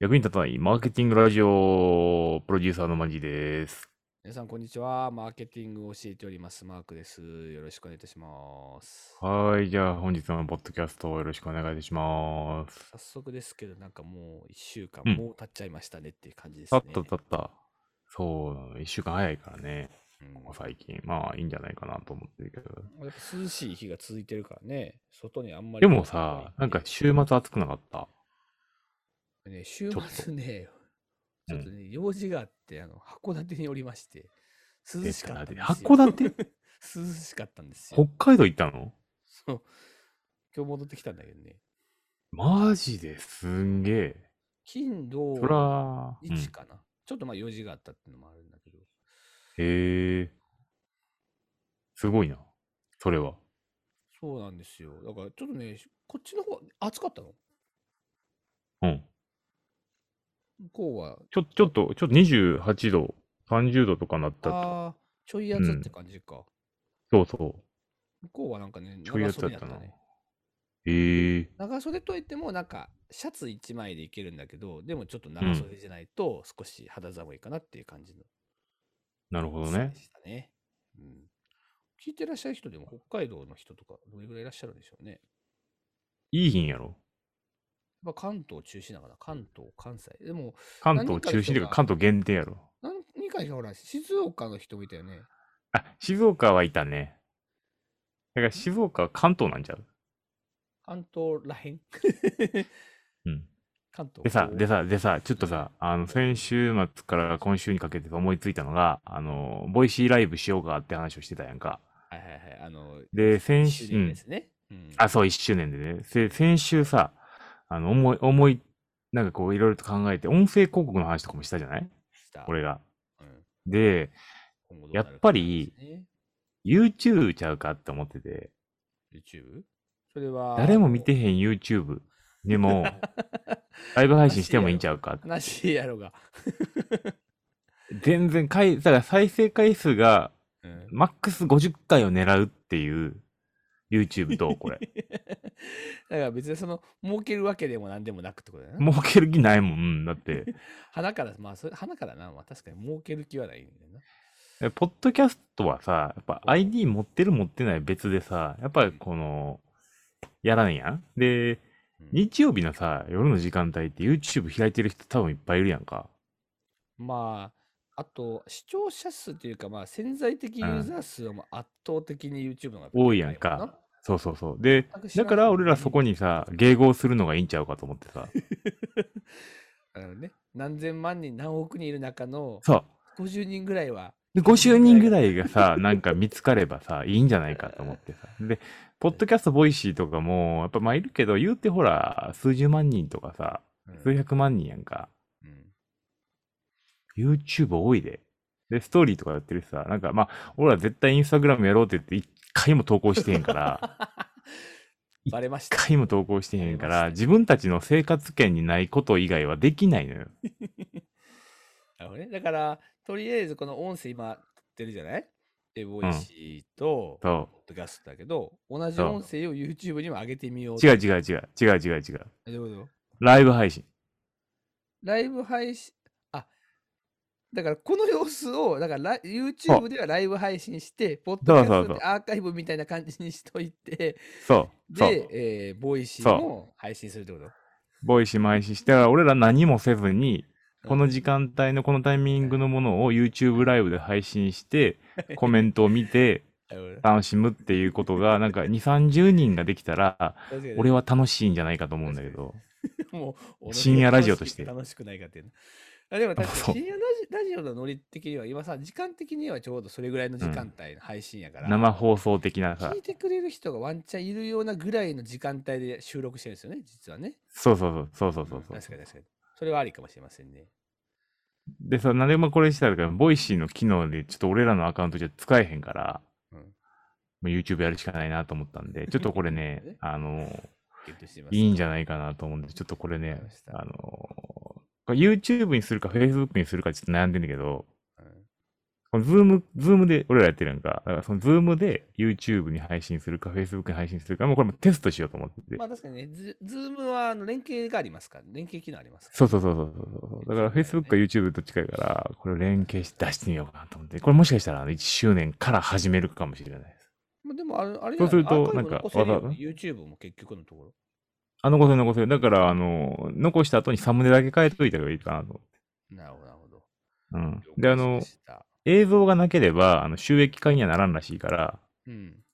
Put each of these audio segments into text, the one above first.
役に立たないマーケティングラジオプロデューサーのマジです。皆さん、こんにちは。マーケティングを教えております。マークです。よろしくお願いいたします。はい、じゃあ本日のポッドキャストをよろしくお願いいたします。早速ですけど、なんかもう1週間、うんもう経っちゃいましたねっていう感じですね。たったたった。そうなの、一週間早いからね、うん最近。まあいいんじゃないかなと思ってるけど。やっぱ涼しい日が続いてるからね、外にあんまり。でもさ、なんか週末暑くなかった？ね、週末ね、ちうんょっとね、用事があって、あの、函館におりまして、涼しかったんですよ。函館？涼しかったんですよ。北海道行ったの？そう。今日戻ってきたんだけどね。マジですんげえ。金、土、日かな、ちょっとまあ用事があったっていうのもあるんだけど。へえ。すごいな。それは。そうなんですよ。だからちょっとね、こっちの方暑かったの？うん。向こうは、ちょ、ちょっと、ちょっと28度、30度とかなったと。ああ、ちょい暑って感じか。そうそう。向こうはなんかね、ちょい長やつだったな袖やったね。。へえ長袖といっても、なんか、シャツ1枚でいけるんだけど、でもちょっと長袖じゃないと、少し肌寒いかなっていう感じのなるほどね。うん。聞いてらっしゃる人でも、北海道の人とか、どれぐらいいらっしゃるんでしょうね。いい日んやろ。やっぱ関東中心だから、関東、関西。でも、関東中心というか関東限定やろ。何かほら、静岡の人もいたよね。あ、静岡はいたね。だから静岡は関東なんちゃう？関東らへん？うん。関東でさ、でさ、でさ、ちょっとさ、あの、先週末から今週にかけて思いついたのが、あの、ボイシーライブしようかって話をしてたやんか。はいはいはい。あの、で、先1週、周うん年ですね。うん。あ、そう、1周年でね。せ先週さ、あの、思い、思い、なんかこう、いろいろと考えて、音声広告の話とかもしたじゃない？した。俺が。うんで、やっぱり YouTube ちゃうかって思ってて、YouTube? それは。誰も見てへん YouTube でも、ライブ配信してもいいんちゃうかって。話やろが。全然回、だから再生回数がうん。マックス50回を狙うっていう YouTube と、これ。だから別にその、儲けるわけでもなんでもなくってことだよな。儲ける気ないもん。うんだって、花から、まあ、それ花からな、まあ確かに儲ける気はないんだよな。えポッドキャストはさ、やっぱ ID 持ってる持ってない別でさ、やっぱりこの、やらんやん。で、うん日曜日のさ、夜の時間帯って YouTube 開いてる人多分いっぱいいるやんか。まあ、あと、視聴者数というか、まあ、潜在的ユーザー数はもう圧倒的に YouTube の方が多いやんか。そうそうそう。でだから俺らそこにさ、迎合するのがいいんちゃうかと思ってさ。あのね、何千万人、何億人いる中のそう。50人ぐらいは、で、50人ぐらいがさ、なんか見つかればさ、いいんじゃないかと思ってさ。で、ポッドキャスト、ボイシーとかも、やっぱまあいるけど、言うてほら、数十万人とかさ、うん数百万人やんか。うん、YouTube 多いで。で、ストーリーとかやってるしさ、なんかまあ、俺ら絶対インスタグラムやろうって言って、一回も投稿してへんから、バレました。一回も投稿してへんから、自分たちの生活圏にないこと以外はできないのよ。なるほどね、だから、とりあえずこの音声今、撮ってるじゃない？で、ボイシーと、そポッドキャストだけど、同じそう音声を YouTube にも上げてみようう。違う違う違う。違う違う違う。う。どういうこと？ライブ配信。ライブ配信、あ、だからこの様子を、だからラ YouTube ではライブ配信して、ポッドキャスそうそうそうトでアーカイブみたいな感じにしといて、そう。そう。で、えーボイシーそう。も配信するってこと？ボイシーも配信して、だから俺ら何もせずに、この時間、間帯のこのタイミングのものを YouTube ライブで配信して、コメントを見てなるほど。楽しむっていうことが、なんか2、30人ができたら、確かに。俺は楽しいんじゃないかと思うんだけど。もう深夜ラジオとして。楽しくないかっていう。の。あでも確か そう。に深夜ラジラジオのノリ的には今さ、時間的にはちょうどそれぐらいの時間帯の配信やから、生放送的なさ聞い。てくれる人がワンチャンいるようなぐらいの時間帯で収録してるんですよね、実はね。そうそうそう。そうそうそうそう。確かに確かに。それはありかもしれませんね。でさ、なんでもこれしたらか、ボイシーの機能でちょっと俺らのアカウントじゃ使えへんから、うんもう YouTube やるしかないなと思ったんで、ちょっとこれねね、あの、いいんじゃないかなと思うんで、ちょっとこれねあの、これ YouTube にするか Facebook にするかちょっと悩んでんだけど、うんこのズーム、ズームで俺らやってるやんか。だからそのズームで YouTube に配信するか、Facebook に配信するか、もうこれもテストしようと思ってて。まあ確かにね、ズズームはあの連携がありますから、連携機能ありますから。そうそうそうそうそう。だから Facebook か YouTube と近いから、これを連携して出してみようかなと思って。これもしかしたら1周年から始めるかもしれないです。まあでもあれ、あれそうするとなんか YouTube も結局のところ。あ、残せる残せる。だから、あの、残した後にサムネだけ変えといた方がいいかなと思って。なるほど、なるほど。うん。で、あの映像がなければ、あの収益化にはならんらしいから、うん。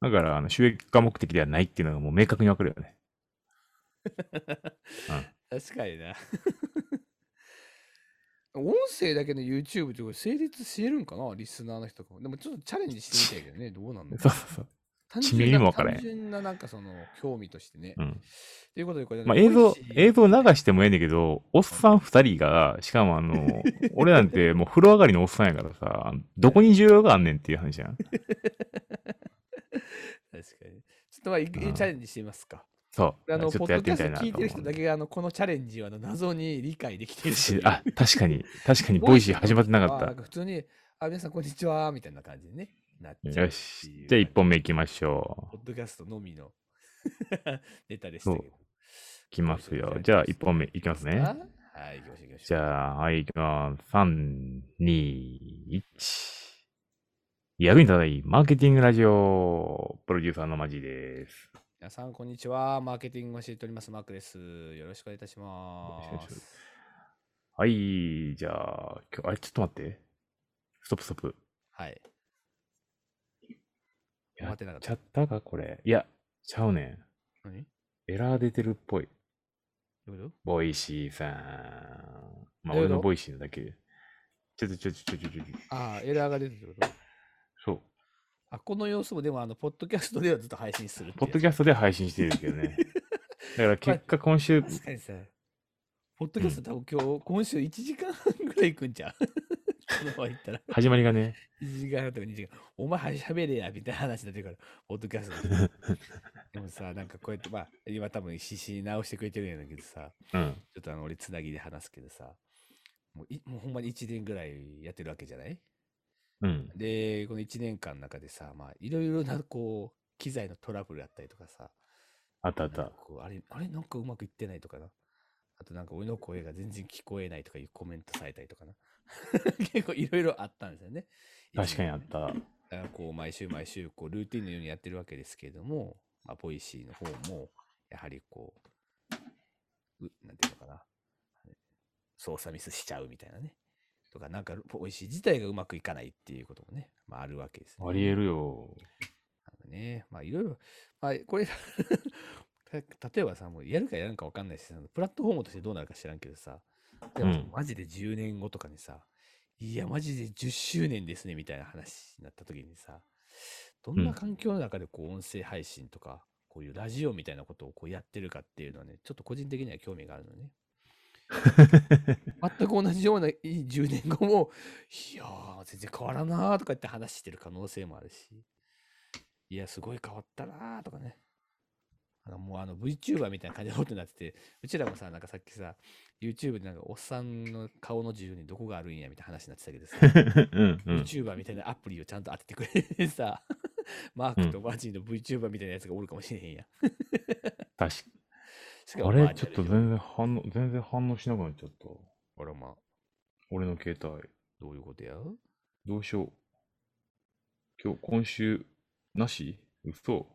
だから、あの収益化目的ではないっていうのがもう明確にわかるよね。確かにな。音声だけの YouTube って成立してるんかな？リスナーの人とかも。でもちょっとチャレンジしてみたいけどね、どうなんだ そうそうそう。単地味にも分からへん単純ななんかその興味としてね。うん。ということでこれ、まあ、映像映像流してもええねんけど、おっさん二人が、しかもあの、俺なんてもう風呂上がりのおっさんやからさ、どこに需要があんねんっていう話やん。確かに。ちょっとまあ、いチうんャレンジしてみますか。そう。あの、ちょポッっとやってみたいドキャスト聞いてる人だけが、あの、このチャレンジは謎に理解できてる。し あ、確かに、確かに、ボイシー始まってなかっか普通に、あ、皆さんこんにちは、みたいな感じでね、なっちゃうた。よし。じゃあ一本目行きましょう。ポッドキャストのみの ネタでしたけど。いきますよ。じゃあ一本目いきますね。はい、行きましょう、行きましょう。じゃあ、はい、いきます。3、2、1。役に立たないマーケティングラジオ、プロデューサーのマジです。皆さん、こんにちは。マーケティングを教えております、マークです。よろしくお願いいたします。はい、じゃあ、今日、あれ、ちょっと待って。ストップストップ。はい。や待ってなかっちゃったか、これ。いや、ちゃうねん。何？どエラー出てるっぽい。ういうこボイシーさん。まあ、俺のボイシーのだけ。ちょちょちょちょちょちょちょ。とああ、エラーが出てるってこと？そう。あ、この様子もでも、あの、ポッドキャストではずっと配信するポッドキャストで配信してるけどね。だから結果今週、確かにさ、ポッドキャスト多分今日、今週1時間半ぐらい行くんちゃう？このまま行ったら。始まりがね、1時間半とか2時間。お前は喋れや、みたいな話になってるから、ポッドキャストで。でもさ、なんかこうやって、まあ、今多分必死に直してくれてるんだけどさ、うん。ちょっとあの、俺つなぎで話すけどさ、もういもうほんまに1年ぐらいやってるわけじゃない？うん。で、この1年間の中でさ、まあ、いろいろな、こう、機材のトラブルだったりとかさ、あったあったなんか。こうあれ、あれ、なんかうまくいってないとかな。あとなんか俺の声が全然聞こえないとかいうコメントされたりとかな。結構いろいろあったんですよね。確かにあった。だからこう毎週毎週こうルーティンのようにやってるわけですけれども、まあ、ボイシーの方もやはりこう、うなんていうのかな、操作ミスしちゃうみたいなね。とか、なんかボイシー自体がうまくいかないっていうこともね、まあ、あるわけです、ね。ありえるよ。ね、まあいろいろ、まあこれた例えばさ、もうやるかやらんか分かんないし、そのプラットフォームとしてどうなるか知らんけどさ、でもうんマジで10年後とかにさ、いや、マジで10周年ですねみたいな話になった時にさ、どんうなん環境の中でこう音声配信とか、こういうラジオみたいなことをこうやってるかっていうのはね、ちょっと個人的には興味があるのね。全く同じようないい10年後も、いやー、全然変わらんなーとか言って話してる可能性もあるし、いや、すごい変わったなーとかね。あのもうあの VTuber みたいな感じのことになってて、うちらもさ、なんかさっきさ、YouTube でなんかおっさんの顔の自由にどこがあるんやみたいな話になってたけどさ、うんうん。VTuber みたいなアプリをちゃんと当ててくれてさ、マークとマジの VTuber みたいなやつがおるかもしれへんやん。確しかかもあれちょっと然。全然反応、全然反応しなくなっちゃった。あらまあ、俺の携帯。どういうことや？どうしよう。今日、今週、なし？嘘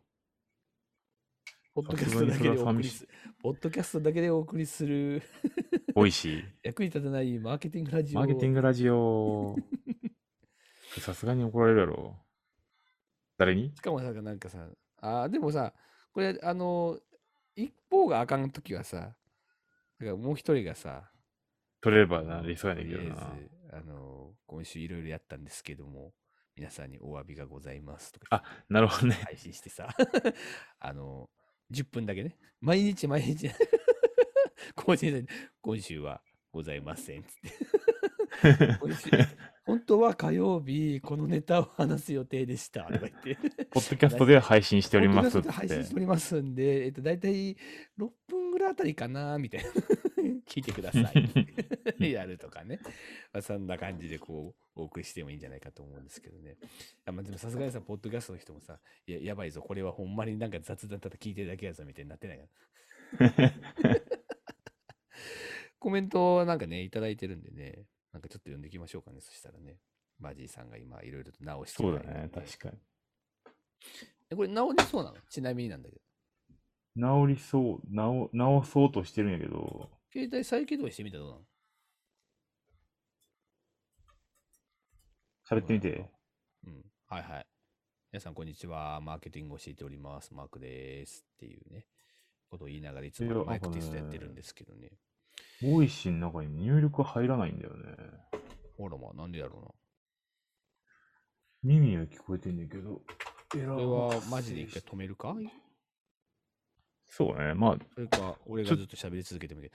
ポッドキャストだけでお送りさすがにそれは寂しすポッドキャストだけでお送りするボイシー。役に立たないマーケティングラジオ。マーケティングラジオ。さすがに怒られるやろ。誰に？しかもさ、なんかさ、あーでもさ、これ、あの、一方があかんときはさ、だからもう一人がさ、取れればな、理想やねんけどな。あの、今週いろいろやったんですけども、皆さんにお詫びがございますとかあなるほどね。配信してさ、あの、10分だけね、毎日毎日、更新今週はございませんっつって。本当は火曜日、このネタを話す予定でしたとか言って。ポッドキャストで配信しておりますっポッドキャストで配信してて。おりますんで、えっと、大体6分ぐらいあたりかな、みたいな。聞いてください。やるとかね。まあ、そんな感じで、こう、お送りしてもいいんじゃないかと思うんですけどね。あまあ、でもさすがにさ、ポッドキャストの人もさ、いや、やばいぞ、これはほんまになんか雑談ただ聞いてるだけやぞみたいになってないから。コメントなんかね、いただいてるんでね、なんかちょっと読んでいきましょうかね、そしたらね。マジーさんが今いろいろと直してそうだね、確かに。えこれ直りそうなの？ちなみになんだけど。治りそう、治、治そうとしてるんやけど、携帯再起動してみたらどうなの？喋ってみて。うん。はいはい。皆さん、こんにちは。マーケティングを教えております。マークです。っていうね、ことを言いながらいつもマイクテストやってるんですけどね。ボイシーの中に入力入らないんだよね。ほらまあ、なんでやろうな。耳は聞こえてんだけど。これはマジで一回止めるか？そうね。まあ、それか、俺がずっと喋り続けてもいい。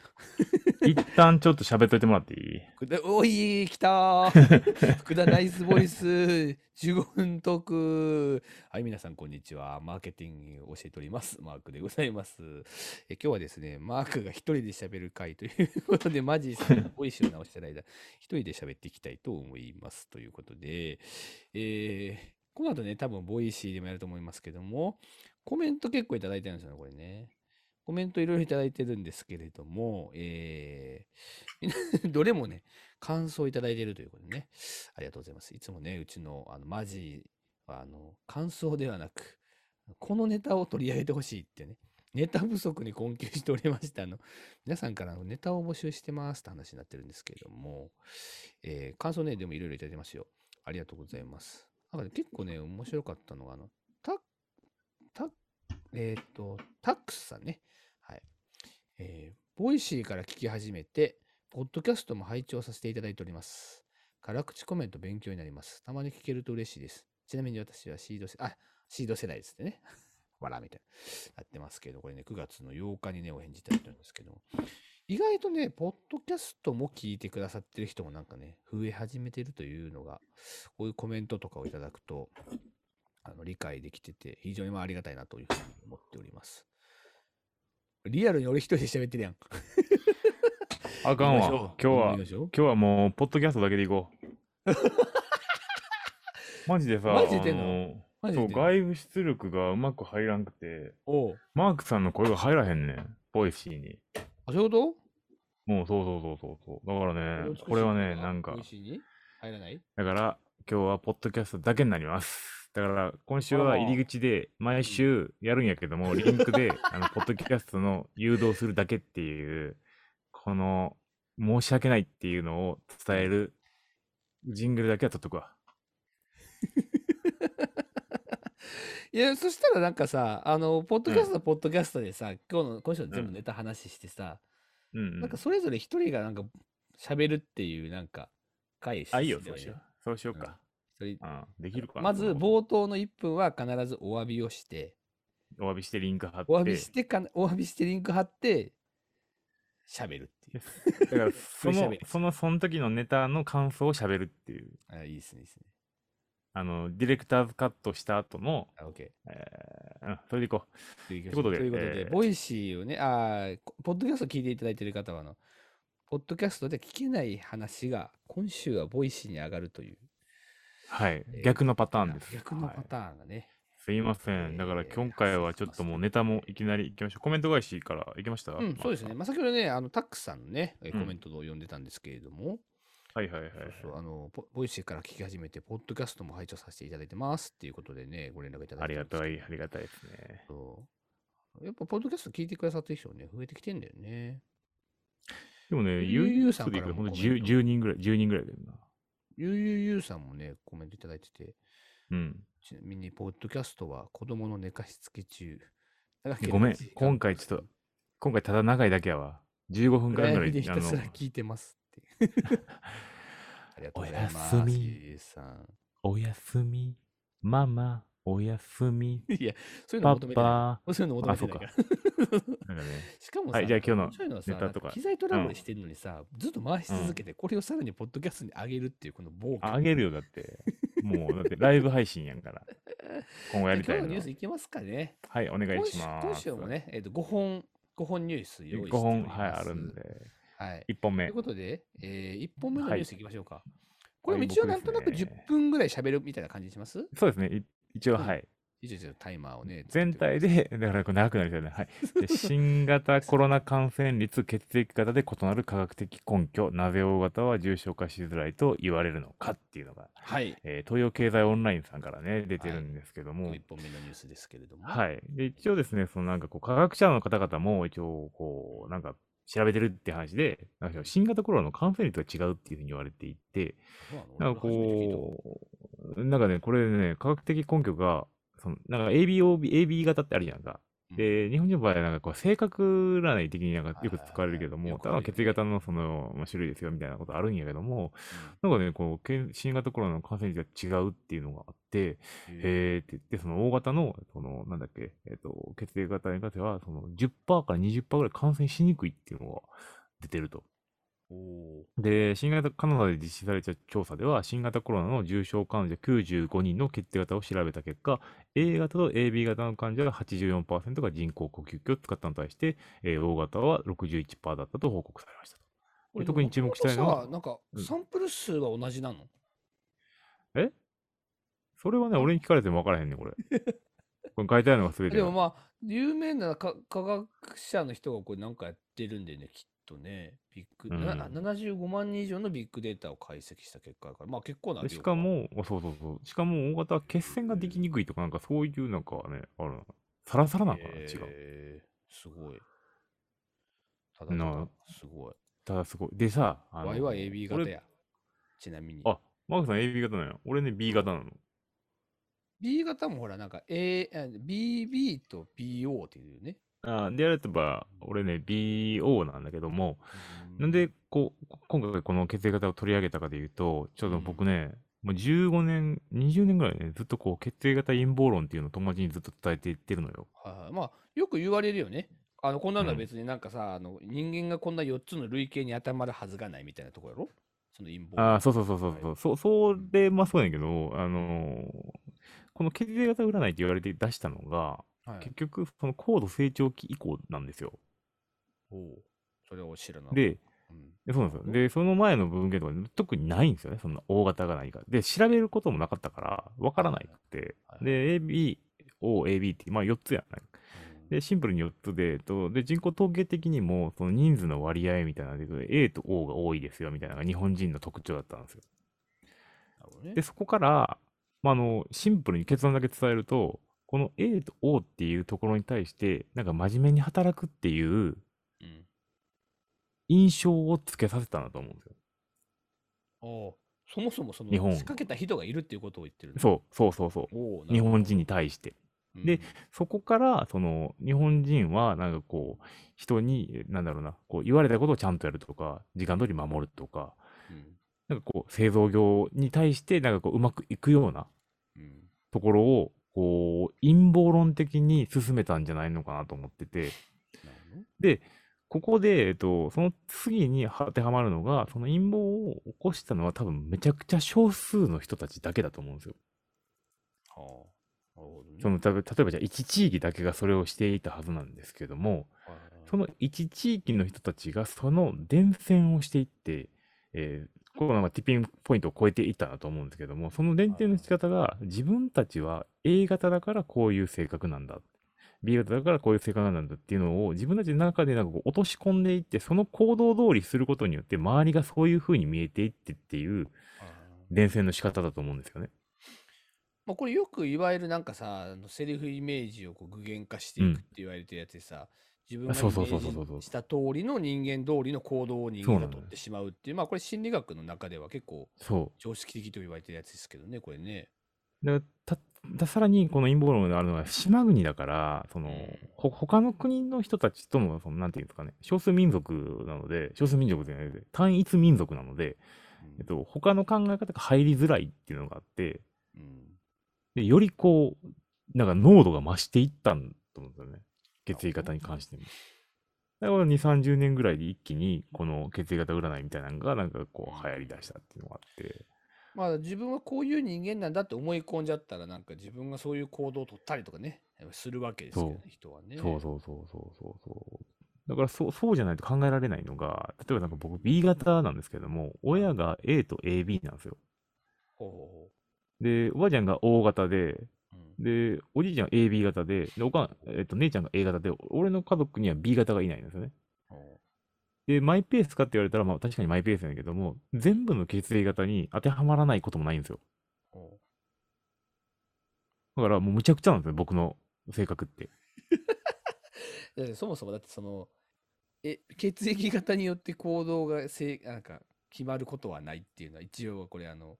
一旦ちょっと喋っといてもらっていい？おい、来たー 福田ナイスボイス !15 分トークはい、皆さん、こんにちは。マーケティングを教えております。マークでございます。え今日はですね、マークが一人で喋る回ということで、マジーさんがボイスを直してる間、一人で喋っていきたいと思います。ということで、えーこの後ね、多分ボイシーでもやると思いますけども、コメント結構いただいてるんですよね、これね。コメントいろいろいただいてるんですけれども、えー、どれもね、感想いただいてるということでね、ありがとうございます。いつもね、うちのあのマジはあの感想ではなく、このネタを取り上げてほしいってね、ネタ不足に困窮しておりました。あの皆さんからネタを募集してますって話になってるんですけれども、えー感想ね、でもいろいろいただいてますよ。ありがとうございます。なんかね、結構ね、面白かったのが、あの、えっ、と、タックスさんね。はい。えーボイシーから聞き始めて、ポッドキャストも拝聴させていただいております。辛口コメント勉強になります。たまに聞けると嬉しいです。ちなみに私はシード世代、あ、シード世代ですってね。わらみたいな。やってますけど、これね、9月の8日にね、お返事いただいてるんですけど、意外とね、ポッドキャストも聞いてくださってる人もなんかね、増え始めてるというのが、こういうコメントとかをいただくと、あの理解できてて、非常にまあありがたいなというふうに思っております。リアルに俺一人で喋ってるやん。あかんわ。行今日は、今日はもう、ポッドキャストだけでいこう。マジでさ、マジでの？そう、外部出力がうまく入らんくて、マークさんの声が入らへんねん。ボイシーに。あ、そういうこもう、そうそうそうそうそう。だからとね、これはね、なんか美、味しいに？入らない？だから、今日はポッドキャストだけになります。だから、今週は入り口で、毎週やるんやけども、リンクで、あの、ポッドキャストの誘導するだけっていう、この、申し訳ないっていうのを伝える、ジングルだけは取っとくわ。いや、そしたらなんかさ、あの、ポッドキャストはポッドキャストでさ、今日の、今週の全部うんネタ話してさ、うん、うん。なんかそれぞれ一人がなんか喋るっていうなんか回あ、いいよそうしよう。そうしようか。それうん、できるかな。まず冒頭の1分は必ずお詫びをして、お詫びしてリンク貼って。お詫びしてかな、お詫びしてリンク貼って、喋るっていう。だから、そのその、その時のネタの感想を喋るっていう。あ、いいですね、いいですね。あの、ディレクターズカットした後の、あ、OK。えーうん、それでいこう。ということでということで、えーボイシーをね、あーこポッドキャスト聞いていただいている方はあの、ポッドキャストで聞けない話が、今週はボイシーに上がるという。はいえー。逆のパターンです。逆のパはいターンがね。すいません。だからえー今回はちょっともうネタもいきなり行きましょう。コメント返しから行きました？うん、そうですね。。まあ、先ほどね、あの、タックスさんのね、コメントを読んでたんですけれども、はいはいはいはい。そうあのボ、ボイシーから聞き始めて、ポッドキャストも拝聴させていただいてますっていうことでね、ご連絡いただいてありがたい、ありがたいですね。そうやっぱ、ポッドキャスト聞いてくださってる人ね、増えてきてんだよね。でもね、ゆうゆうさんからもコメン 10, ト10人ぐらい、10人ぐらいだよな。ゆうゆうゆうさんもね、コメントいただいてて、うん。ちなみに、ポッドキャストは子供の寝かしつけ中。ごめん今回ちょっと今回ただ長いだけやわ。15分間ぐらいでひ。たすら聞いてますって。ありがとうございます。おやすみ。おやすみ、ママ、おやすみ、いや、そういうのパ求めてない。パ。そういうの求めてないから。なんかね、しかもさ、はいじゃあ今日の面白いはさネタとかなん機材トラブルしてるのにさ、ずっと回し続けて、これをさらにポッドキャストに上げるっていうこの暴挙。あげるよ、だって。もう、だってライブ配信やんから。今後やりたい今日のニュースいきますかね。はい、お願い今週します。今週もね、えっと5本、5本ニュース用意して5お本、ります。はい、あるん。で。はい。1本目という。ことで、え1本目のニュースいきましょうか。これも一応なんとなく10分ぐらい喋るみたいな感じにします？そうですね。い一応、うんはい。一応タイマーをね。全体で、だからこれ長くなりそうだね。はい。で新型コロナ感染率、血液型で異なる科学的根拠、なぜ O 型は重症化しづらいと言われるのかっていうのが、はい。えー東洋経済オンラインさんからね、出てるんですけども、1本目のニュースですけれども。はい。で、一応ですね、そのなんかこう、科学者の方々も一応、こう、なんか調べてるって話で、なんか新型コロナの感染率が違うっていうふうに言われていて、なんかこう、なんかね、これね、科学的根拠が、そのなんか ABOB、AB 型ってあるじゃんか。うん。で、日本人の場合はなんかこう、性格占い的になんかよく使われるけども、はいはいはい。ただの血液型のその、まあ、種類ですよみたいなことあるんやけども、なんかね、こう、けん新型コロナの感染率が違うっていうのがあって、うんへーって言って、その大型の、その、なんだっけ、えっ、と、血液型に関しては、その10%から20%ぐらい感染しにくいっていうのが出てると。おーで、新型、カナダで実施された調査では、新型コロナの重症患者95人の血液型を調べた結果、A 型と AB 型の患者が84%が人工呼吸器を使ったのに対して、えー O 型は61%だったと報告されましたと。これ特に注目したいのはなんかうんサンプル数は同じなの、え？それはね、俺に聞かれても分からへんねん、これ。これ書いてあるのが全てだ。でもまあ、有名なか科学者の人がこれなんかやってるんでね、きっとね、ビッグ、うんな75万人以上のビッグデータを解析した結果だから、まあ結構な量でしか、も、そうそうそう。しかも、大型は血栓ができにくいとか、なんかそういうなんかね、あるの。サラサラなんかな、違う。えーすごい。ただたなだ、すごい。ただすごい。でさ、あの Y は AB 型俺や。ちなみに。あ、マークさん AB 型なのよ。俺ね、B 型なの。B 型もほら、なんか A、あ BB と BO っていうね。あで、やれば、俺ね、BO なんだけども、なんで、こう、今回この血液型を取り上げたかというと、ちょっと僕ね、もう15年、20年ぐらいね、ずっとこう、血液型陰謀論っていうのを友達にずっと伝えていってるのよ。はいはい、まあ、よく言われるよね。あのこんなのはうん。別になんかさ、あの人間がこんな4つの類型に当てはまるはずがないみたいなところやろ？その陰謀ああ、論そうそうそうそうそう、そう、それ、まあそうやけど、あのーこの血液型占いって言われて出したのが、はい結局、その高度成長期以降なんですよ。おうそれを知らなで、うんでそうなんですよ。で、その前の文献とかに特にないんですよね。そんな大型がないから。で、調べることもなかったから、わからないくて。はいで、AB、O、AB って、まあ4つやない。うんで、シンプルに4つで、とで、人口統計的にも、その人数の割合みたいなので、A と O が多いですよ、みたいなのが日本人の特徴だったんですよ。ねで、そこから、まあ、あの、シンプルに結論だけ伝えると、この A と O っていうところに対して、なんか真面目に働くっていううん。印象をつけさせたんだと思うんですよ。おうそもそもその日本仕掛けた人がいるっていうことを言ってるのそう、そうそうそう。おう日本人に対して。うん。でそこから、その、日本人は、なんかこう、人に、なんだろうな、こう、言われたことをちゃんとやるとか、時間通り守るとか、うん。なんかこう、製造業に対して、なんかこう、うまくいくようなうん。ところを、こう、陰謀論的に進めたんじゃないのかなと思ってて、で、ここで、えっと、その次に当てはまるのが、その陰謀を起こしたのは多分めちゃくちゃ少数の人たちだけだと思うんですよ。はあなるほどね。その、例えばじゃあ一地域だけがそれをしていたはずなんですけども、はいはい。その一地域の人たちがその伝染をしていって、えーこうなんかティッピングポイントを超えていったんだと思うんですけども、その伝染の仕方が自分たちは A 型だからこういう性格なんだ。B 型だからこういう性格なんだっていうのを自分たちの中でなんかこう落とし込んでいって、その行動通りすることによって周りがそういう風に見えていってっていうはい伝染の仕方だと思うんですよね。まあ、これよくいわゆるなんかさあのセリフイメージをこう具現化していくって言われてるやつでさ、自分がイメそうそうそうそうそうージした通りの人間通りの行動を人間が取ってしまうっていうまあこれ心理学の中では結構。常識的と言われてるやつですけどねこれね。でたださらにこの陰謀論があるのは島国だから、その、ほ他の国の人たちとの、その、なんていうんですかね、少数民族なので、少数民族じゃないで、単一民族なので、うんえっと、他の考え方が入りづらいっていうのがあって、うんで、よりこう、なんか濃度が増していったんと思うんですよね。血液型に関しても。だから2、30年ぐらいで一気に、この血液型占いみたいなのが、なんかこう、流行り出したっていうのがあって、まあ自分はこういう人間なんだって思い込んじゃったらなんか自分がそういう行動を取ったりとかねするわけですけどね人はね。そうそうそうそうそうそう。だからそうそうじゃないと考えられないのが、例えばなんか僕 B 型なんですけども、親が A と AB なんですよ。ほうほで、おばあちゃんが O 型で。で、おじいちゃんが AB 型で、で、おかん、えっと、姉ちゃんが A 型で、俺の家族には B 型がいないんですよね。ほで、マイペースかって言われたら、まあ確かにマイペースなんだけども、全部の血液型に当てはまらないこともないんですよ。だからもうむちゃくちゃなんですよ、僕の性格って そもそもだってその、え、血液型によって行動がせいなんか決まることはないっていうのは一応これあの、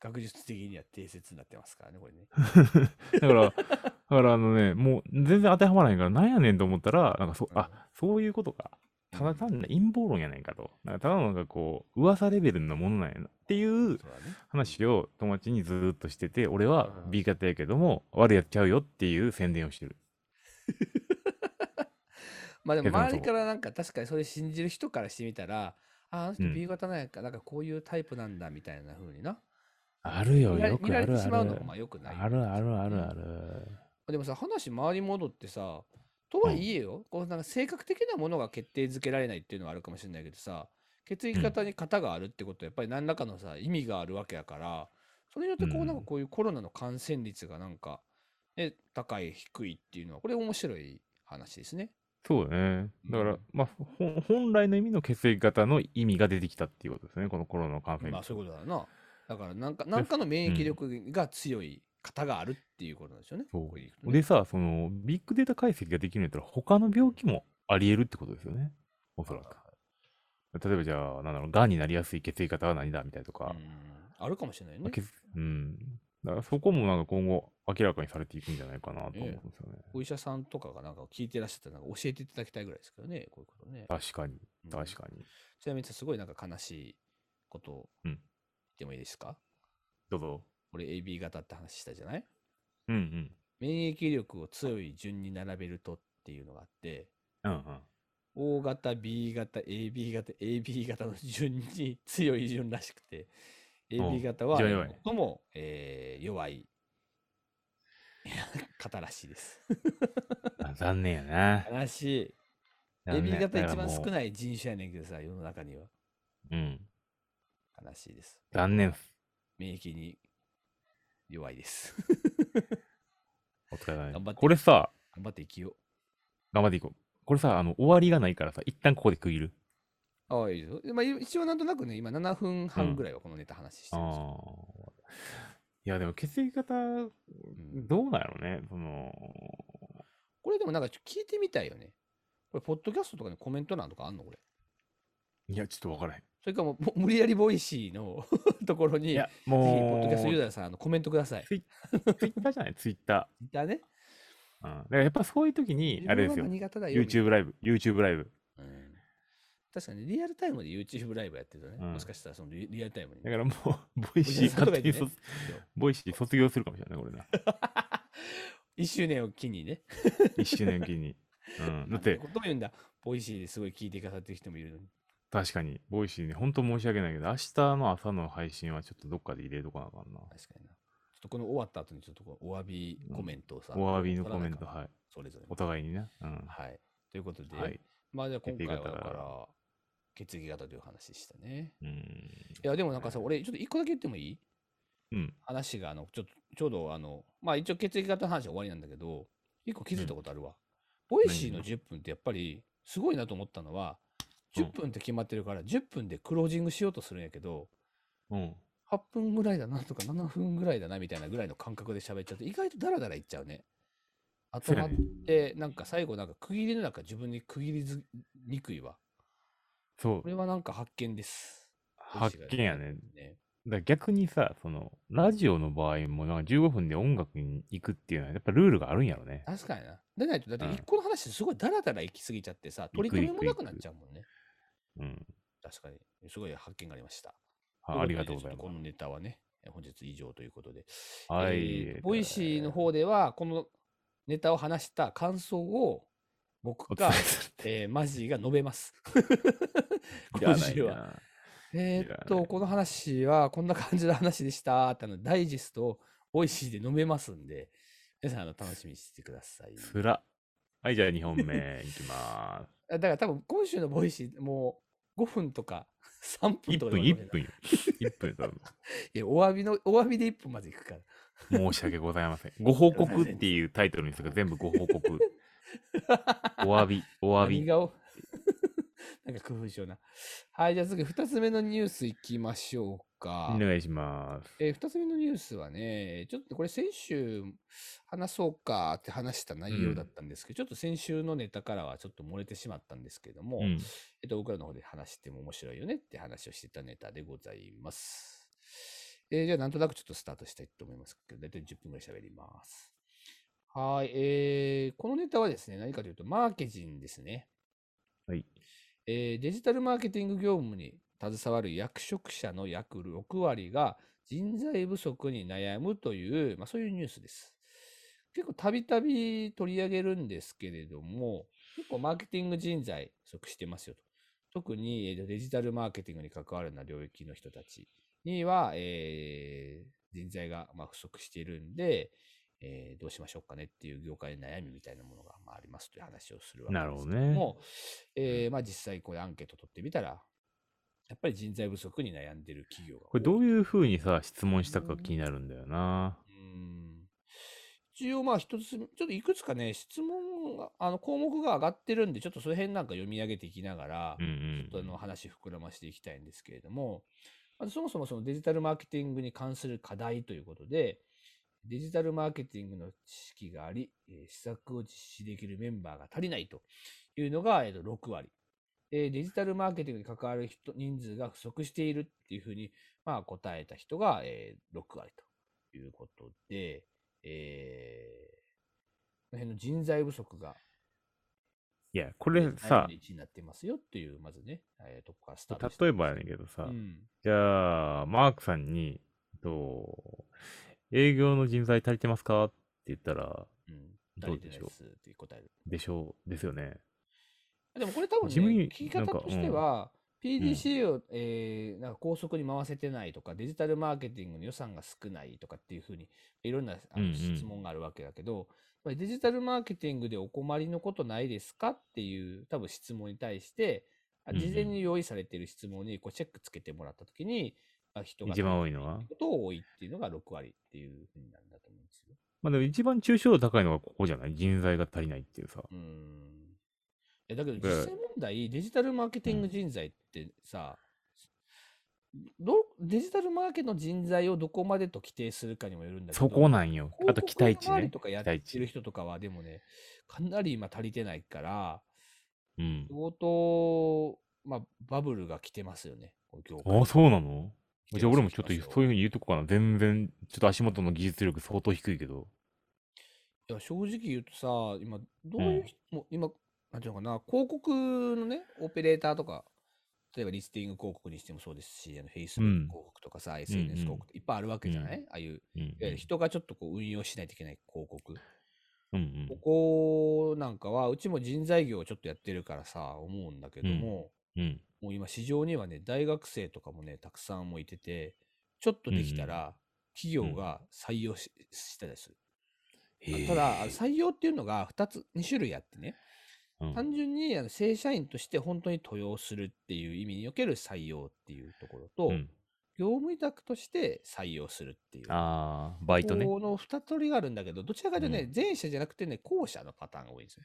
学術的には定説になってますからね、これね。だから、だからあのね、もう全然当てはまらないから、なんやねんと思ったら、なんかそ、あ、そういうことか。ただ単に陰謀論やないかと。なんかただのなんかこう、噂レベルのものなんやなっていう。話を友達にずーっとしてて、俺はうん B 型やけども、悪いやっちゃうよっていう宣伝をしてる。まあでも周りからなんか確かにそれ信じる人からしてみたら、ああの人うん B 型なんやか、なんかこういうタイプなんだみたいな風にな。あるよ、見られよくあるあ見られてしまうのるもまあ良くない。あるあるあるあうんる。でもさ、話回り戻ってさ、とはいえよ、こうなんか性格的なものが決定づけられないっていうのはあるかもしれないけどさ、血液型に型があるってことはやっぱり何らかのさ、意味があるわけやから、それによってこううんなんかこういうコロナの感染率がなんか、ね、高い、低いっていうのは、これ面白い話ですね。そうだね。だから、うんまあ、ほん本来の意味の血液型の意味が出てきたっていうことですね、このコロナの感染まあそういうことだな。だからなんか、なんかの免疫力が強い型があるっていうことなんですよね。そうねでさ、その、ビッグデータ解析ができるんやったら、他の病気もあり得るってことですよね。おそらく。例えばじゃあ、なんだろう、癌になりやすい血液型は何だみたいとか。うんあるかもしれないね。うん。だからそこもなんか今後明らかにされていくんじゃないかなと思うんですよね。お医者さんとかがなんか聞いてらっしゃったらなんか教えていただきたいぐらいですけどね、こういうことね。確かに。うん確かに。ちなみにすごいなんか悲しいことをうん言ってもいいですか、どうぞ。俺 AB 型って話したじゃない？うんうん。免疫力を強い順に並べるとっていうのがあって、うんうん。O 型、B 型、AB 型、AB 型の順に強い順らしくて、AB 型は最も、えー弱い型らしいです。あ残念やな。悲しい。AB 型一番少い。ない人種やねんけどさ、世の中には。うん。悲しいです。残念。免疫に弱いです。お疲れ様ですこれさ、頑張って生きよ頑張っていこう。これさ、あの、終わりがないからさ、一旦ここで区切る。う。ああ、いいよ。まあ、一応なんとなくね、今7分半ぐらいはこのネタ話してあるんですよ。あ。いや、でも血液型、どうなんやろね。その、これでもなんか聞いてみたいよね。これ、ポッドキャストとかにコメント欄とかあんの？これ。いや、ちょっとわからへん。それかもう、も無理やりボイシーの ところに、いやぜ、ひ、ポッもドキャストユーう、ザーさん、あのコメントください。ツイッターじゃない？ツイッタツイッターね。ー。うん。だからやっぱそういう時に、あれですよ YouTube ライブ、YouTube ライブ。なうん確かにリアルタイムで YouTube ライブやってるとね、うんもしかしたらそのリリアルタイムにね、だからもう、ボイシー勝手に卒、ボイシー卒業するかもしれない、これな。1周年を機にね。一周年を機に。うん。だって、ことを言うんだ。ボイシーですごい聞いてくださってる人もいるのに。確かに、ボイシーね、本当申し訳ないけど、明日の朝の配信はちょっとどっかで入れとかなあかんな。確かにな。ちょっとこの終わった後にちょっとこうお詫びコメントをさ、お詫びのコメント、はい。それぞれお。互いにね。うん。はい。ということで、はい。まあじゃあ今回はだから、血液型という話でしたね。うん。いや、でもなんかさ、俺ちょっと一個だけ言ってもいい？うん。話が、あの、ちょっと、ちょうどあの、まあ一応血液型の話は終わりなんだけど、一個気づいたことあるわ。ボイシーの10分ってやっぱりすごいなと思ったのは、うん10分って決まってるから、10分でクロージングしようとするんやけど、うん。8分ぐらいだなとか7分ぐらいだなみたいなぐらいの感覚で喋っちゃうと意外とダラダラいっちゃうね。あとまって、なんか最後なんか区切りの中自分に区切りずにくいわ。そうこ。れはなんか発見です。発見やね。ね。だ逆にさ、その、ラジオの場合も、なんか15分で音楽に行くっていうのは、やっぱルールがあるんやろね。確かにな。でないと、だってうん一個の話すごいダラダラ行き過ぎちゃってさ、取り留めもなくなっちゃうもんね。うん。確かに。すごい発見がありました。あありがとうございまというこのネタはね、え本日以上ということで。す。はい。えーボイシーの方では、このネタを話した感想を僕がえ、ーマジが述べます。今週は。な。えーっと、この話はこんな感じの話でしたってあのダイジェストをボイシーで述べますんで、皆さんあの楽しみにしてください。つら。はい、じゃあ2本目いきまだから多分今週のボイシーも5分とか 3分1とか分、で終わる1分よ。1分。いや、お詫びの、お詫びで1分までいくから。申し訳ございません。ご報告っていうタイトルにするから全部ご報告。お詫び、お詫び。何がお なんか工夫しような。はい、じゃあ次、2つ目のニュースいきましょうか。お願いします。えー、2つ目のニュースはね、ちょっとこれ先週話そうかって話した内容だったんですけど、ちょっと先週のネタからはちょっと漏れてしまったんですけども、うん。えっと、僕らの方で話しても面白いよねって話をしてたネタでございます。えーじゃあなんとなくちょっとスタートしたいと思いますけど、大体10分ぐらい喋ります。はい、えー、このネタはですね、何かというと、マーケジンですね。はい。えーデジタルマーケティング業務に携わる役職者の約6割が人材不足に悩むという、まあ、そういうニュースです。結構たびたび取り上げるんですけれども、結構マーケティング人材不足してますよと。特にデジタルマーケティングに関わるような領域の人たちには、えー人材がま不足しているんで、えーどうしましょうかねっていう業界の悩みみたいなものがまあありますという話をするわけですけども、ねえーまあ、実際これアンケート取ってみたら、やっぱり人材不足に悩んでる企業がこれどいういうふうにさ、質問したか気になるんだよな。ん。一応まあ一つ、ちょっといくつかね、質問が、あの項目が上がってるんで、ちょっとその辺なんか読み上げていきながら、うんうんちょっとあの話膨らましていきたいんですけれども、まずそもそもそのデジタルマーケティングに関する課題ということで、デジタルマーケティングの知識があり、えー施策を実施できるメンバーが足りないというのが、えーと6割。えーデジタルマーケティングに関わる人人数が不足しているっていうふうに、まあ、答えた人が、えー6割ということで、えーこの辺の人材不足がいや、これさ、1になってますよっていう、まずね、えーとこからスタート例えばやねんけどさ、うんじゃあ、マークさんに、と営業の人材足りてますか？って言ったら、うん、どうでしょう？ですって答える。でしょう、ですよね。でもこれ多分ね、聞き方としては、PDCA を、えーなんか高速に回せてないとか、デジタルマーケティングの予算が少ないとかっていうふうに、いろんなあのうんうん。質問があるわけだけど、やっぱりデジタルマーケティングでお困りのことないですか？っていう多分質問に対して、事前に用意されている質問にこうチェックつけてもらったときに、あ人が一番多いのは？ことが多いっていうのが6割っていうふうになるんだと思うんですよ。まあでも一番抽象度高いのがここじゃない？人材が足りないっていうさ。うーん。えだけどで実際問題、デジタルマーケティング人材ってさ、どデジタルマーケの人材をどこまでと規定するかにもよるんだけど、そこなんよ。あと期待値ね。とかやってる人とかは、でもね、かなり今足りてないから、うん。相当、まあ、バブルが来てますよね、この業界ああ、そうなの？じゃあ俺もちょっとそういうふうに言うとこかな。全然、ちょっと足元の技術力相当低いけど。いや、正直言うとさ、今、どういう人、もう今、なんていうのかな、広告のね、オペレーターとか、例えばリスティング広告にしてもそうですし、あの Facebook うん広告とかさ、SNS 広告っていっぱいあるわけじゃない、うんああいう、うん。いわゆる人がちょっとこう運用しないといけない広告。うんうんここなんかは、うちも人材業をちょっとやってるからさ、思うんだけども、うん。もう今市場にはね、大学生とかもね、たくさんもいてて、ちょっとできたら、企業が採用し,、したりする。ただ、採用っていうのが2つ、2種類あってね、うん、単純にあの正社員として本当に登用するっていう意味における採用っていうところと、うん業務委託として採用するっていう。ああ、バイトね。この2通りがあるんだけど、どちらかというとね、うん前前者じゃなくてね、後者のパターンが多いんですよ。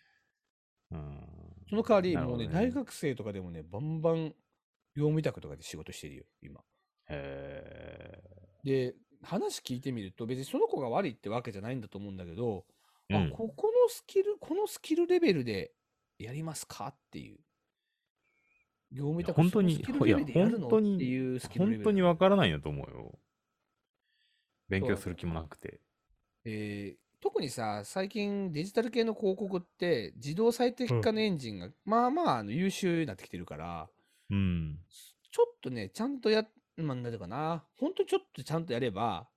うんその代わり、なるほどもうね、大学生とかでもね、バンバン業務委託とかで仕事してるよ、今。へで、話聞いてみると、別にその子が悪いってわけじゃないんだと思うんだけど、え。うんあここのスキル、このスキルレベルでやりますかっていう。業務委託本当にそのスキルレベルでやるのいや本当にっていうスキルレベル。本当にわからないんだと思うよ。勉強する気もなくて。えー特にさ、最近デジタル系の広告って自動最適化のエンジンが、まあまああの優秀になってきてるから、うん。ちょっとね、ちゃんとや、まあ、なんていうかな、本当にちょっとちゃんとやれば、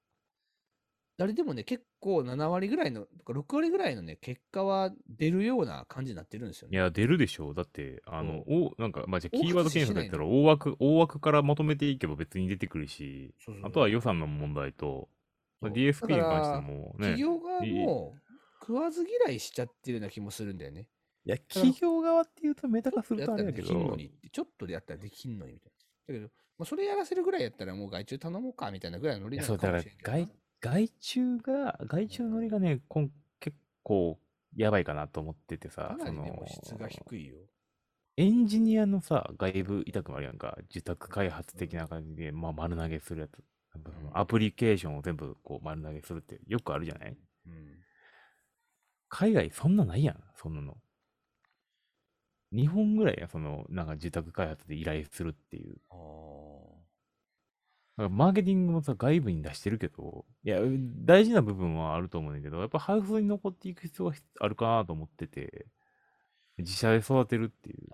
誰でもね、結構7割ぐらいの、とか6割ぐらいのね、結果は出るような感じになってるんですよね。いや、出るでしょう。だって、あの、おなんか、まあ、じゃキーワード検索やったら大枠、大枠からまとめていけば別に出てくるし、そうそうそうあとは予算の問題と、まあそう DSP にだから関してもね企、業側いいも食わず嫌いしちゃってるような気もするんだよね。いや、企業側っていうとメタ化するとあれだけちょっとやったらできんのど、にって、ちょっとでやったらできんのにみたいな。だけど、まあ、それやらせるぐらいやったらもう外注頼もうかみたいなぐらいのノリなのいやそう、だからかもしれんけどな外、外注が、外注のノリがね、こん結構やばいかなと思っててさ、そかなり質が低いよ。エンジニアのさ、外部委託もあるやんか、受託開発的な感じで、まあ、丸投げするやつ。やっぱそのうんアプリケーションを全部こう丸投げするってよくあるじゃない？うん。海外そんなないやん、そんなの。日本ぐらいや、その、なんか受託開発で依頼するっていう。だからマーケティングもさ、外部に出してるけど、いや、大事な部分はあると思うんだけど、やっぱハウスに残っていく必要があるかなと思ってて、自社で育てるっていう。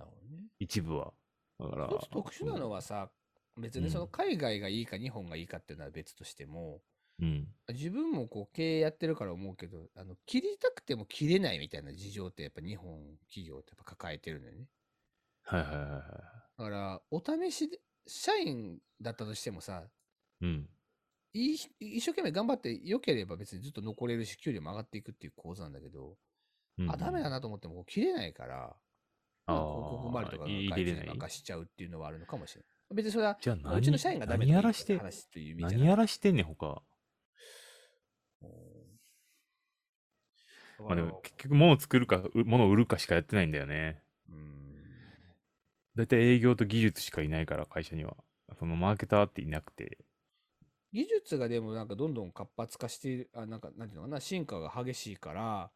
一部は。だから、一つ特殊なのはさ、別にその海外がいいか日本がいいかっていうのは別としても、うん。自分もこう経営やってるから思うけど、あの切りたくても切れないみたいな事情ってやっぱ日本企業ってやっぱ抱えてるのよね。はいはいはいはい。だから、お試しで、社員だったとしてもさ、うん。い一生懸命頑張って良ければ別にずっと残れるし、給料も上がっていくっていう構図なんだけど、うんあ、ダメだなと思っても切れないから、まあ、広告周りとかない外注に任しちゃうっていうのはあるのかもしれない。別にそれは、じゃあ何うちの社員がダメ何やらして、話という意味じゃ何やらしてんねん、他。うんまあでも結局物を作るか、う物を売るかしかやってないんだよね。うんだいたい営業と技術しかいないから、会社には。そのマーケターっていなくて。技術がでもなんかどんどん活発化している、あ、なんか、なんていうのかな、進化が激しいから、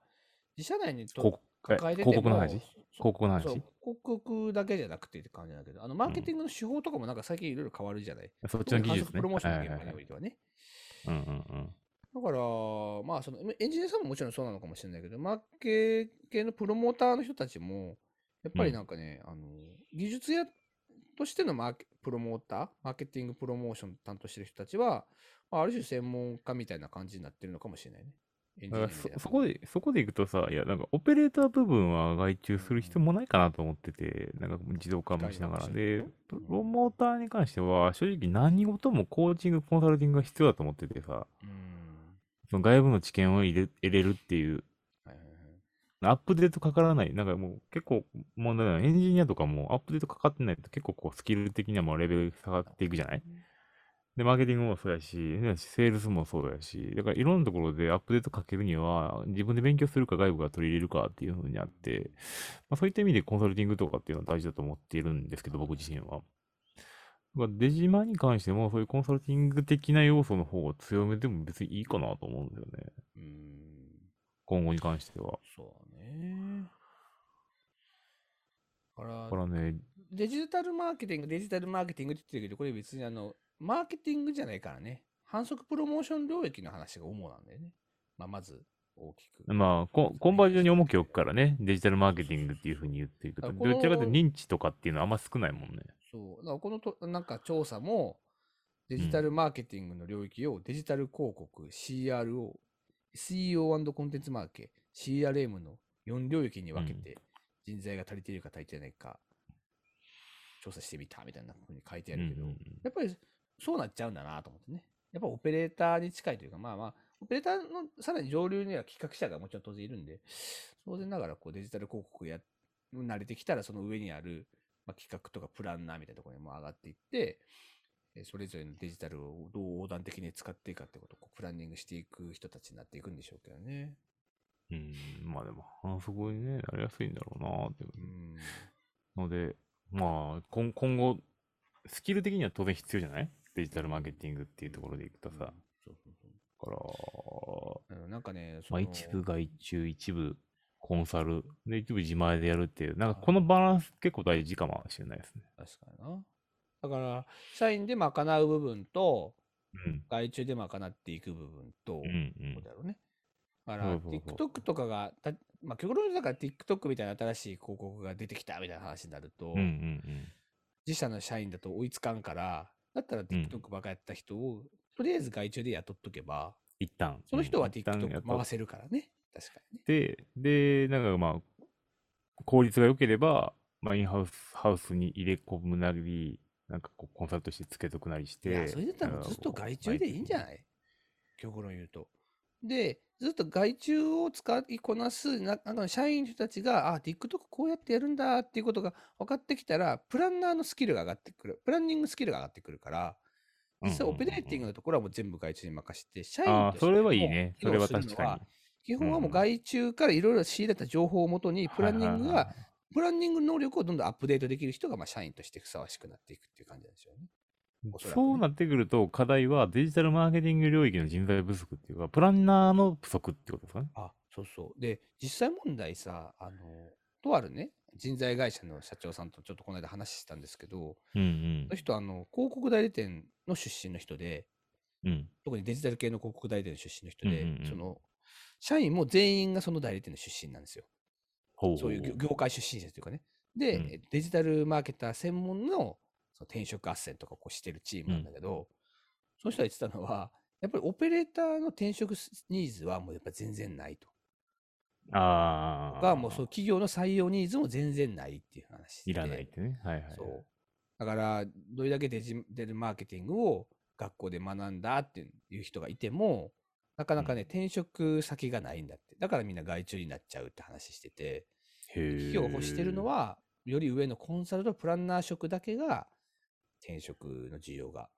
自社内にと広抱えてても広告の話？そ広告の話？広告だけじゃなくてって感じだけど、あの、マーケティングの手法とかもなんか最近いろいろ変わるじゃない、そっちの技術ね。プロモーションの現場はいはいはいにおいてはね。うんうんうん。だから、まあ、そのエンジニアさんももちろんそうなのかもしれないけど、マーケ系のプロモーターの人たちも、やっぱりなんかね、あの技術屋としてのマーケプロモーター、マーケティングプロモーション担当してる人たちは、まあ、ある種専門家みたいな感じになってるのかもしれないね。エンジニアそ そこで、そこでいくとさ、いや、なんかオペレーター部分は外注する必要もないかなと思ってて、なんか自動化もしながら。で、プロモーターに関しては、正直何事もコーチング、コンサルティングが必要だと思っててさ、うん。その外部の知見を入れ得れるっていう、はいはいはい。アップデートかからない、なんかもう結構問題なエンジニアとかもアップデートかかってないと結構こうスキル的にはもうレベル下がっていくじゃない？で、マーケティングもそうやし、ねセールスもそうやし、だからいろんなところでアップデートかけるには、自分で勉強するか外部が取り入れるかっていうふうにあって、まあ、そういった意味でコンサルティングとかっていうのは大事だと思っているんですけど、僕自身は。デジマに関しても、そういうコンサルティング的な要素の方を強めても別にいいかなと思うんだよね。うん。今後に関しては。そうね。だからね、デジタルマーケティング、デジタルマーケティングって言ってるけど、これ別にあの、マーケティングじゃないからね。反則プロモーション領域の話が主なんだよね。まあ、まず、大きく。まあコ、コンバージョンに重きを置くからね、デジタルマーケティングっていうふうに言っていくと、どちらかというと認知とかっていうのはあんま少ないもんね。そう。だからこのと、なんか調査も、デジタルマーケティングの領域をデジタル広告、CRO、CEO& コンテンツマーケ、CRM の4領域に分けて、人材が足りているか足りてないか、調査してみたみたいなふうに書いてあるけど、やっぱりそうなっちゃうんだなと思ってね。やっぱオペレーターに近いというか、まあまあ、オペレーターのさらに上流には企画者がもちろん当然いるんで、当然ながらこうデジタル広告や、慣れてきたらその上にある、まあ、企画とかプランナーみたいなところにも上がっていって、えーそれぞれのデジタルをどう横断的に使っていくかってことをこうプランニングしていく人たちになっていくんでしょうけどね。うん、まあでも、反則に、ね、なりやすいんだろうなってうん。ので、まあ今、今後、スキル的には当然必要じゃない？デジタルマーケティングっていうところでいくとさ。そうそうそうだから、なんかね、そまあ、の一部外注、一部コンサル、で、一部自前でやるっていう、なんかこのバランス結構大事かもしれないですね。確かにな。だから、社員で賄う部分と、うん。外注で賄っていく部分と、うんうだろうね。だから、TikTok とかが、たまあ、極論だから TikTok みたいな新しい広告が出てきたみたいな話になると、うんうんうん。自社の社員だと追いつかんから、だったら TikTok ばかやった人を、とりあえず外注で雇っとけば、一旦。その人は TikTok と回せるからね。確かにね。で、で、なんかまあ、効率が良ければ、まあ、インハウス、ハウスに入れ込むなり、なんかこう、コンサルとしてつけとくなりして。いや、それだったらずっと外注でいいんじゃい？ない極論言うと。で、ずっと外注を使いこなすな中の社員の人たちが、あ、TikTok こうやってやるんだっていうことが分かってきたら、プランナーのスキルが上がってくる。プランニングスキルが上がってくるから、実際オペレーティングのところはもう全部外注に任せて、社員ああ、としてそれはいいもね。機それは確かに。基本はもううん外注からいろいろ仕入れた情報をもとに、プランニングがプランニング能力をどんどんアップデートできる人が、まあ、社員としてふさわしくなっていくっていう感じなんですよねそうなってくると、課題はデジタルマーケティング領域の人材不足っていうか、プランナーの不足ってことですかね。あ、そうそう。で、実際問題さ、あの、とあるね、人材会社の社長さんとちょっとこの間話したんですけど、うんその人、あの、広告代理店の出身の人で、うん。うん。特にデジタル系の広告代理店の出身の人で、うんうんうんその、社員も全員がその代理店の出身なんですよ。ほうそういう業業界出身者というかね。で、うんデジタルマーケター専門のその転職斡旋とかこうしてるチームなんだけど、その人が言ってたのは、やっぱりオペレーターの転職ニーズはもうやっぱ全然ないと。ああ。が、もうそう企業の採用ニーズも全然ないっていう話で。いらないってね。はいはいはい。そう。だから、どれだけデジデルマーケティングを学校で学んだっていう人がいても、なかなかね、うん転職先がないんだって。だからみんな外注になっちゃうって話してて、企業が欲してるの、は、より上のコンサルとプランナー職だけが転職の需要が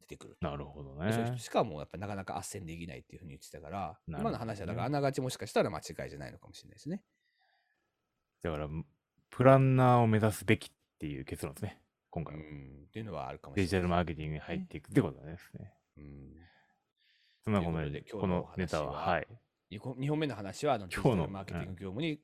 出てくると。なるほどね人。しかもやっぱなかなか斡旋できないっていうふうに言ってたから、ね今の話はだからあながちもしかしたら間違いじゃないのかもしれないですね。だから、プランナーを目指すべきっていう結論ですね。今う回は。ん、っていうのはあるかもしれない。デジタルマーケティングに入っていくってことですね。うんそんなことで、今日のネタは、ははい。2, 個二本目の話はあのデジ今日のタルマーケティング業務に、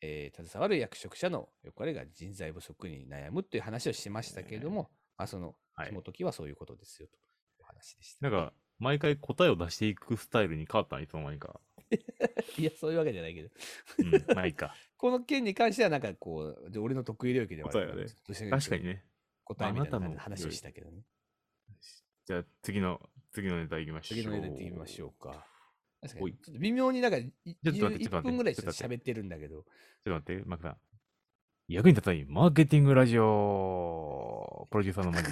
えー携わる役職者の役割が人材不足に悩むという話をしましたけれども、まあ、そのはい紐解きはそういうことですよという話でした。なんか、毎回答えを出していくスタイルに変わったんいつの間にか。いや、そういうわけじゃないけど、うん、まあいいか。この件に関してはなんかこう、で俺の得意領域ではあるね確かにね。答えみたいな話をしたけどね。じゃあ、次の、次のネタいきましょう。次のネタってみましょうか。確かに、ちょっと微妙になんかいちょっと待ってちょっと待って11分ぐらい喋ってるんだけど、ちょっと待って、マークさん。役に立たないマーケティングラジオ、プロデューサーのマジで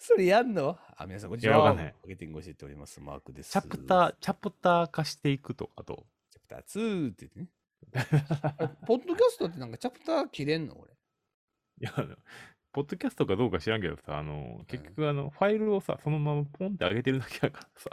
それやんの？あ、皆さん、こんにちは。マーケティングを教えております。マークです。チャプター、チャプター化していくと、あと。チャプター2って言ってね。あ ポッドキャストってなんかチャプター切れんの？俺。いや、ポッドキャストかどうか知らんけどさ、あの、結局、あの、ファイルをさ、そのままポンって上げてるだけだからさ。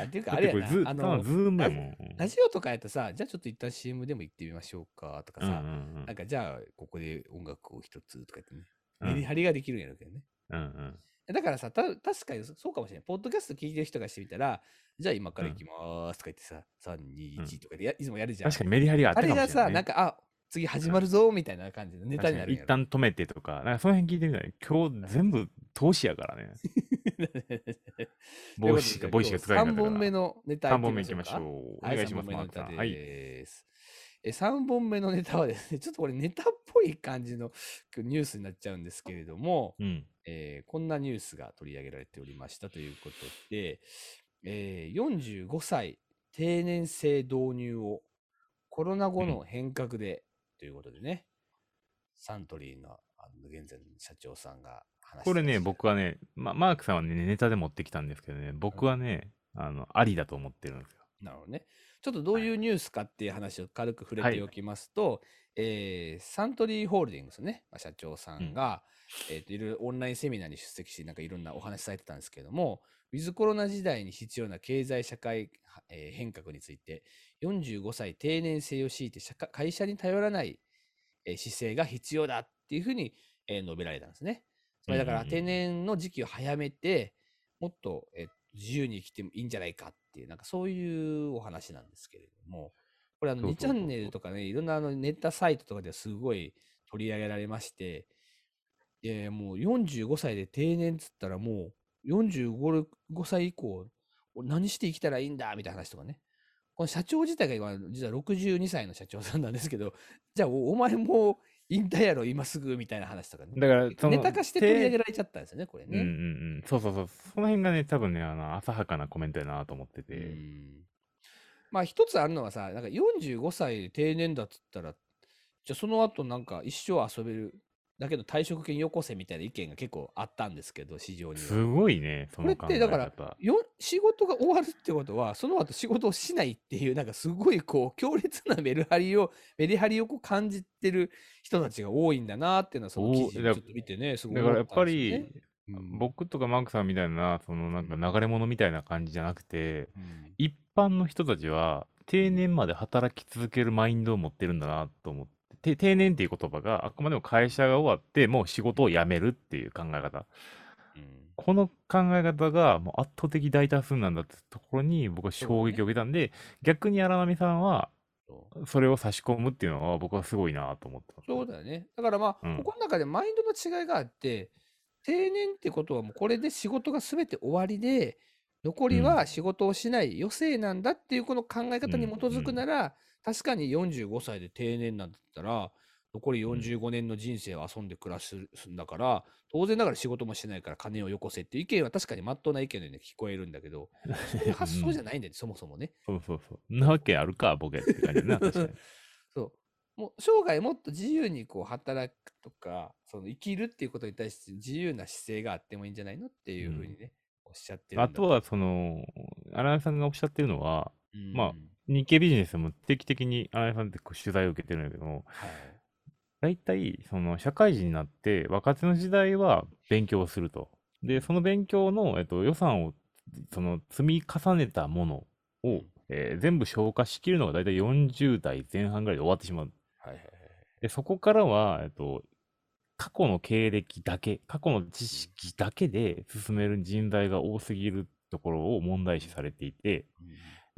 あっていうか、だあれ。あののズームやもん。ラジオとかやとさ、じゃあちょっと一旦 CM でも行ってみましょうかとかさ、うんうんなんかじゃあここで音楽を一つとか言ってね、うんメリハリができるんやろうけどね。うんうんだからさ、た確かにそうかもしれない。ポッドキャスト聞いてる人がしてみたら、じゃあ今から行きまーすとか言ってさ、3、2、1とかでやいつもやるじゃん。確かにメリハリがあっあれたかもしれない、ね。がさ、なんか、あ次始まるぞみたいな感じのネタになる一旦止めてとか、なんかその辺聞いてみたい。今日全部投資やからね。ボイシが、ボイシが使えなか3ったから。本目のネタ3本目いきましょう。おはい、願いします、3本目のネタマークさん。はい。です。え3本目のネタはですね、ちょっとこれネタっぽい感じのニュースになっちゃうんですけれども、うん。えーこんなニュースが取り上げられておりましたということで、えー45歳定年制導入をコロナ後の変革でということでね、サントリーのあの現在の社長さんが話してこれね、僕はね、ま、マークさんはね、ネタで持ってきたんですけどね、僕はね、あの、ありだと思ってるんですよ。なるほどね。ちょっとどういうニュースかっていう話を軽く触れておきますと、えーサントリーホールディングスのね、まあ社長さんが、えーといろいろオンラインセミナーに出席して、なんかいろんなお話しされてたんですけども、ウィズコロナ時代に必要な経済社会、えー変革について、45歳定年制を強いて社会会社に頼らない、えー姿勢が必要だっていうふうに、えー述べられたんですね。つまりだから定年の時期を早めて、もっと、えー自由に生きてもいいんじゃないかっていう、なんかそういうお話なんですけれども、これあの2チャンネルとかね、いろんなあのネタサイトとかではすごい取り上げられまして、もう45歳で定年っつったらもう45 5歳以降、俺何して生きたらいいんだみたいな話とかね。この社長自体が今、実は62歳の社長さんなんですけど、じゃあおお前もう引退やろ、今すぐみたいな話とかね。だから、その、ネタ化して取り上げてられちゃったんですよね、これね。うんうんうん。そうそうそう。その辺がね、多分ね、あの、浅はかなコメントやなと思ってて。うんまあ一つあるのはさ、なんか45歳で定年だっつったら、じゃあその後なんか一生遊べるだけど退職金よこせみたいな意見が結構あったんですけど、市場には。すごいね、そこれの考えってだから方。よ仕事が終わるってことはその後仕事をしないっていうなんかすごいこう強烈なメルハリをメリハリをこう感じてる人たちが多いんだなっていうのはその記事をちょっと見てねすごいだからやっぱ思ったんですよりね。、うん僕とかマークさんみたいな、そのなんか流れ物みたいな感じじゃなくて、うん一般の人たちは定年まで働き続けるマインドを持ってるんだなと思っ定年っていう言葉があくまでも会社が終わってもう仕事を辞めるっていう考え方。うんこの考え方がもう圧倒的大多数なんだってところに僕は衝撃を受けたんで、逆に荒波さんはそれを差し込むっていうのは僕はすごいなと思って。そうだよね。だからまあ、うんここの中でマインドの違いがあって、定年ってことはもうこれで仕事が全て終わりで、残りは仕事をしない余生なんだっていうこの考え方に基づくなら、確かに45歳で定年なんだったら、残り45年の人生を遊んで暮らすんだから、当然ながら仕事もしないから金をよこせっていう意見は確かに真っ当な意見のように聞こえるんだけど、発想じゃないんだよね、そもそもね。そうそうそう。なわけあるか、ボケって感じだな、確かに。そう。もう生涯もっと自由にこう働くとか、その生きるっていうことに対して自由な姿勢があってもいいんじゃないのっていうふうにね、おっしゃってるあとは、その、荒井さんがおっしゃってるのは、うんまあ日経ビジネスも定期的に荒井さんってこう取材を受けてるんだけども、はい。大体、その社会人になって、若手の時代は勉強をすると。で、その勉強の、えっと、予算を、その積み重ねたものを、えー全部消化しきるのが大体40代前半ぐらいで終わってしまう。はいはいはい。で、そこからは、えっと、過去の経歴だけ、過去の知識だけで進める人材が多すぎるところを問題視されていて、で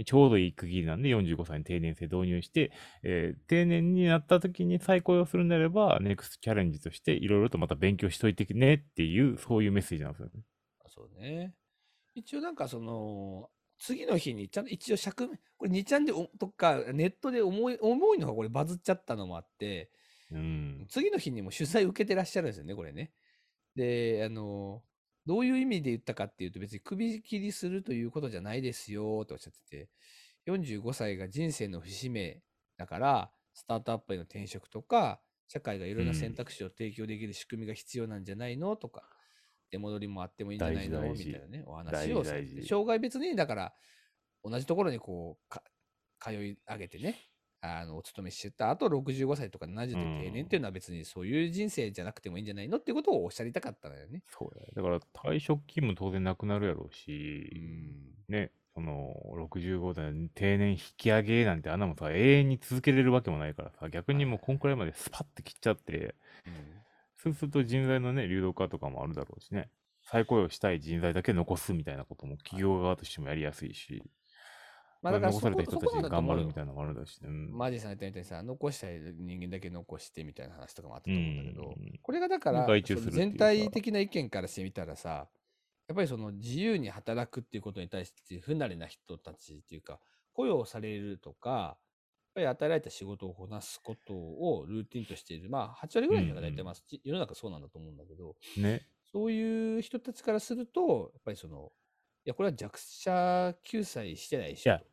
ちょうどいい区切りなんで45歳に定年制導入して、えー定年になった時に再雇用するんであれば、ネクストチャレンジとしていろいろとまた勉強しといてねっていう、そういうメッセージなんですよね。あそうね。一応なんかその、次の日にちゃんと一応尺、これ2ちゃんでおとかネットで重い、重いのがこれバズっちゃったのもあって、うん。次の日にも取材受けてらっしゃるんですよね、これね。で、あの、どういう意味で言ったかっていうと、別に首切りするということじゃないですよっておっしゃってて、45歳が人生の節目だから、スタートアップへの転職とか、社会がいろんな選択肢を提供できる仕組みが必要なんじゃないのとか、出戻りもあってもいいんじゃないのみたいなね、お話をされて障害別に、だから、同じところにこう、か通い上げてね、あのお勤めしてた後65歳とか70で定年っていうのは別にそういう人生じゃなくてもいいんじゃないのっていうことをおっしゃりたかったのよね。そうや。だから退職金も当然なくなるやろうし、ん。ね、その65歳の定年引き上げなんてあんなもんさ、永遠に続けれるわけもないからさ、逆にもうこんくらいまでスパッて切っちゃって、そうすると人材のね、流動化とかもあるだろうしね。再雇用したい人材だけ残すみたいなことも企業側としてもやりやすいし、まあだから残された人たちそこなんだと思うよが頑張るみたいなのもあるだしね。うんマジさん言ったみたいにさ、残したい人間だけ残してみたいな話とかもあったと思うんだけど、うんこれがだから、全体的な意見からしてみたらさ、やっぱりその自由に働くっていうことに対して不慣れな人たちっていうか、雇用されるとか、やっぱり与えられた仕事をこなすことをルーティンとしている、まあ8割ぐらいの人が大体、まあ、世の中そうなんだと思うんだけど、ね。そういう人たちからすると、やっぱりその、いや、これは弱者救済してないしいやと。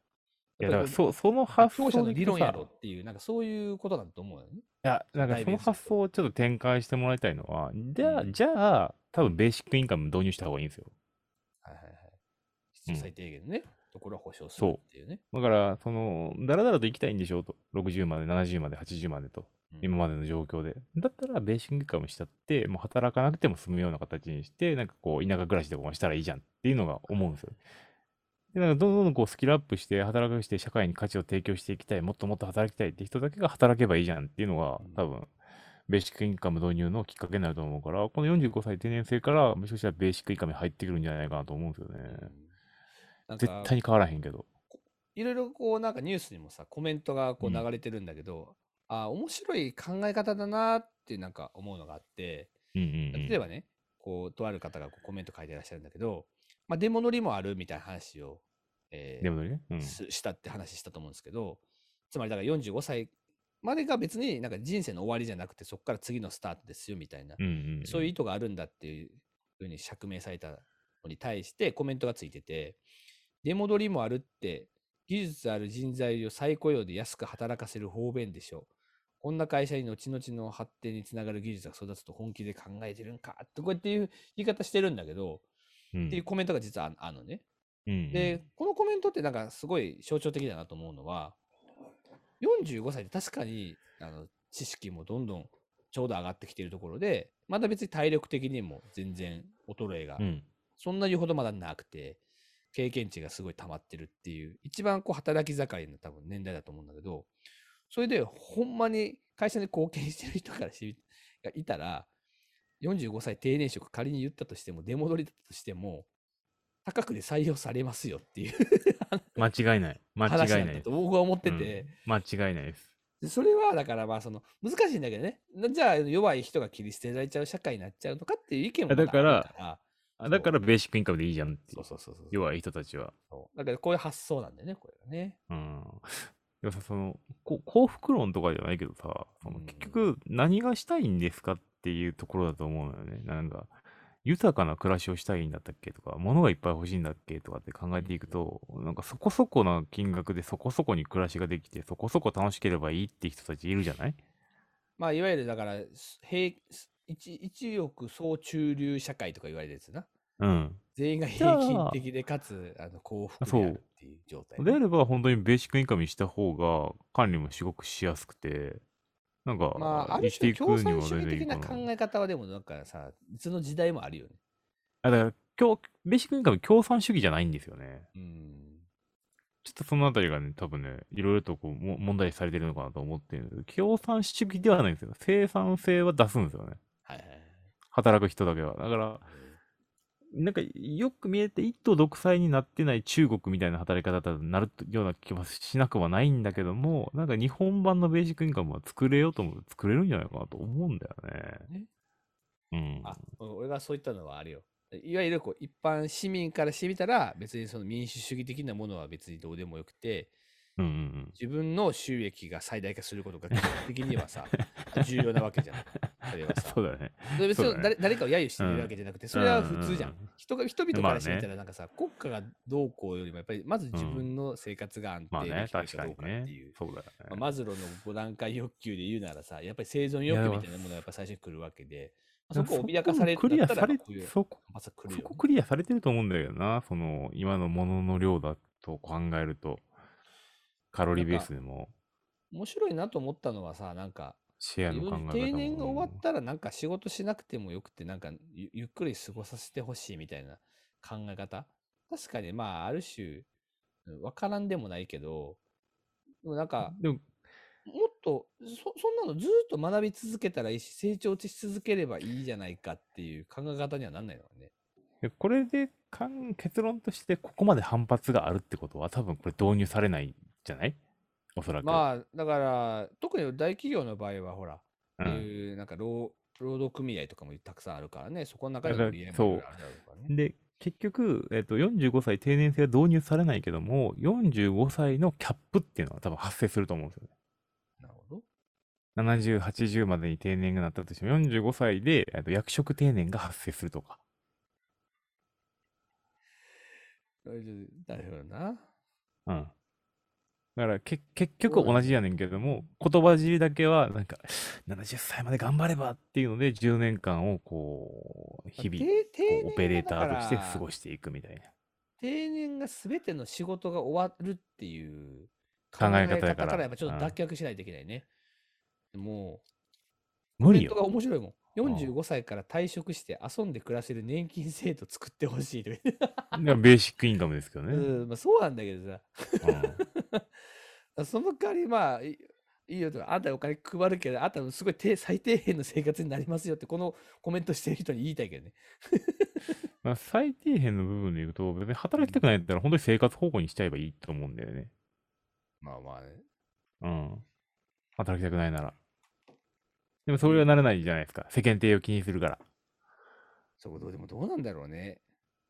いや、だからそそその発強者の想でいくとさ理論やろっていう、なんかそういうことだと思うよね。いや、なんかその発想をちょっと展開してもらいたいのは、じゃあ、うんじゃあ、多分ベーシックインカム導入した方がいいんですよ。はいはいはい。必要最低限のね、ところは保証するっていうね。だから、その、だらだらと行きたいんでしょうと。60まで、70まで、80までと。うん今までの状況で。だったら、ベーシックインカムしちゃって、もう働かなくても済むような形にして、なんかこう、田舎暮らしでもしたらいいじゃんっていうのが思うんですよ。で、なんかどんどんこうスキルアップして、働かして、社会に価値を提供していきたい、もっともっと働きたいって人だけが働けばいいじゃんっていうのがうん、多分、ベーシックインカム導入のきっかけになると思うから、この45歳定年制から、もしかしたらベーシックインカムに入ってくるんじゃないかなと思うんですよね。絶対に変わらへんけど。いろいろこうなんかニュースにもさコメントがこううん流れてるんだけど、あ面白い考え方だなってなんか思うのがあってうんうんうん。例えばねこうとある方がコメント書いてらっしゃるんだけど、まあ、出戻りもあるみたいな話を、えーでもね。うん。すしたって話したと思うんですけどつまりだから45歳までが別になんか人生の終わりじゃなくてそこから次のスタートですよみたいな、うんうんうん。そういう意図があるんだっていうふうに釈明されたのに対してコメントがついてて、出戻りもあるって、技術ある人材を再雇用で安く働かせる方便でしょう。こんな会社に後々の発展につながる技術が育つと本気で考えてるんかってこうやっていう言い方してるんだけど、うん。っていうコメントが実はあのね。うんで、このコメントってなんかすごい象徴的だなと思うのは、45歳で確かにあの知識もどんどんちょうど上がってきているところで、まだ別に体力的にも全然衰えがうん。そんな言うほどまだなくて、経験値がすごい溜まってるっていう、一番こう働き盛りの多分年代だと思うんだけど、それでほんまに会社に貢献してる人からしがいたら、45歳定年職仮に言ったとしても、出戻りだとしても、高くで採用されますよっていう 間違いない。間話違いない。僕は思ってて、間違いないです。でそれはだからまあその難しいんだけどね、なじゃあ弱い人が切り捨てられちゃう社会になっちゃうのかっていう意見もまだからだからベーシックインカムでいいじゃんっていそううそうそうそう。弱い人たちは。だからこういう発想なんだよね、これがね。うん。でもさ、その、こ幸福論とかじゃないけどさ、そのうん結局何がしたいんですかっていうところだと思うのよね。なんか、豊かな暮らしをしたいんだったっけとか、物がいっぱい欲しいんだっけとかって考えていくと、なんかそこそこな金額でそこそこに暮らしができて、そこそこ楽しければいいって人たちいるじゃない？まあ、いわゆるだから、す平一一億総中流社会とか言われるやつな。うん。全員が平均的で、かつあの幸福であるっていう状態ね、であれば本当にベーシックインカムにした方が管理もすごくしやすくて、なんか、まあ、あ生る種きていくに共産主義的な。考え方はでもなんかさ、いつの時代もあるよね。あだから今日、ベーシックインカム共産主義じゃないんですよね。うん。ちょっとそのあたりがね、多分ね、いろいろとこうも問題視されてるのかなと思ってるんですけど、共産主義ではないんですよ。生産性は出すんですよね。はいはいはい。働く人だけは。だから、なんかよく見えて一党独裁になってない中国みたいな働き方になるような気もしなくはないんだけども、なんか日本版のベーシックインカムは作れようと思うと作れるんじゃないかなと思うんだよね。ねうん。あ、俺がそういったのはあるよ。いわゆるこう一般市民からしてみたら、別にその民主主義的なものは別にどうでもよくて、うんうんうん。自分の収益が最大化することが基本的にはさ、重要なわけじゃん。それはさ。そうだね。別そうだねに誰誰かを揶揄してるわけじゃなくて、それは普通じゃん。うんうんうん人が人々からしてみたまあら、なんかさ、国家がどうこうよりも、やっぱりまず自分の生活が安まあね、定できる確かどうかってねいう。。そうだよね。まあマズローの5段階欲求で言うならさ、やっぱり生存欲求みたいなものがやっぱ最初に来るわけで、まあそこを脅かされそこ。そこクリアされてると思うんだけどな、その、今のものの量だと考えると、カロリーベースでも、面白いなと思ったのはさ、なんか、シェアの考え方も。定年が終わったらなんか仕事しなくてもよくて、なんかゆゆっくり過ごさせてほしいみたいな考え方確かにまあ、ある種、うんわからんでもないけど、でもなんか、でも、もっとそ、そんなのずっと学び続けたらいいし、成長し続ければいいじゃないかっていう考え方にはなんないのかね。でこれで結論としてここまで反発があるってことは多分これ導入されないんじゃない？おそらく。まあ、だから、特に大企業の場合は、ほら、うんいうなんか労労働組合とかもたくさんあるからね、そこの中でも利益もいろいろあるだろうからね。で、結局、えっと、45歳定年制は導入されないけども、45歳のキャップっていうのは多分発生すると思うんですよね。なるほど。70、80までに定年がなったとしても、45歳で、えっと、役職定年が発生するとか。なるほどな。うん。だからけ、結局同じやねんけども、言葉尻だけは、なんか、70歳まで頑張ればっていうので、10年間をこう、日々、こうオペレーターとして過ごしていくみたいな。定年が全ての仕事が終わるっていう考え方やからやっぱちょっと脱却しないといけないね。もう、無理コメントがよ。面白いもん。うん45歳から退職して遊んで暮らせる年金制度作ってほしいとか ベーシックインカムですけどね。うん、まあそうなんだけどさ。うんその代わりまあ、いいいよと、あんたお金配るけど、あんたすごい低最低限の生活になりますよって、このコメントしてる人に言いたいけどね。まあ、最低限の部分で言うと、別に働きたくないんだったら、本当に生活保護にしちゃえばいいと思うんだよね。まあまあね。うん。働きたくないなら。でもそれはならないじゃないですか。世間体を気にするかそこどうでもどうなんだろうね。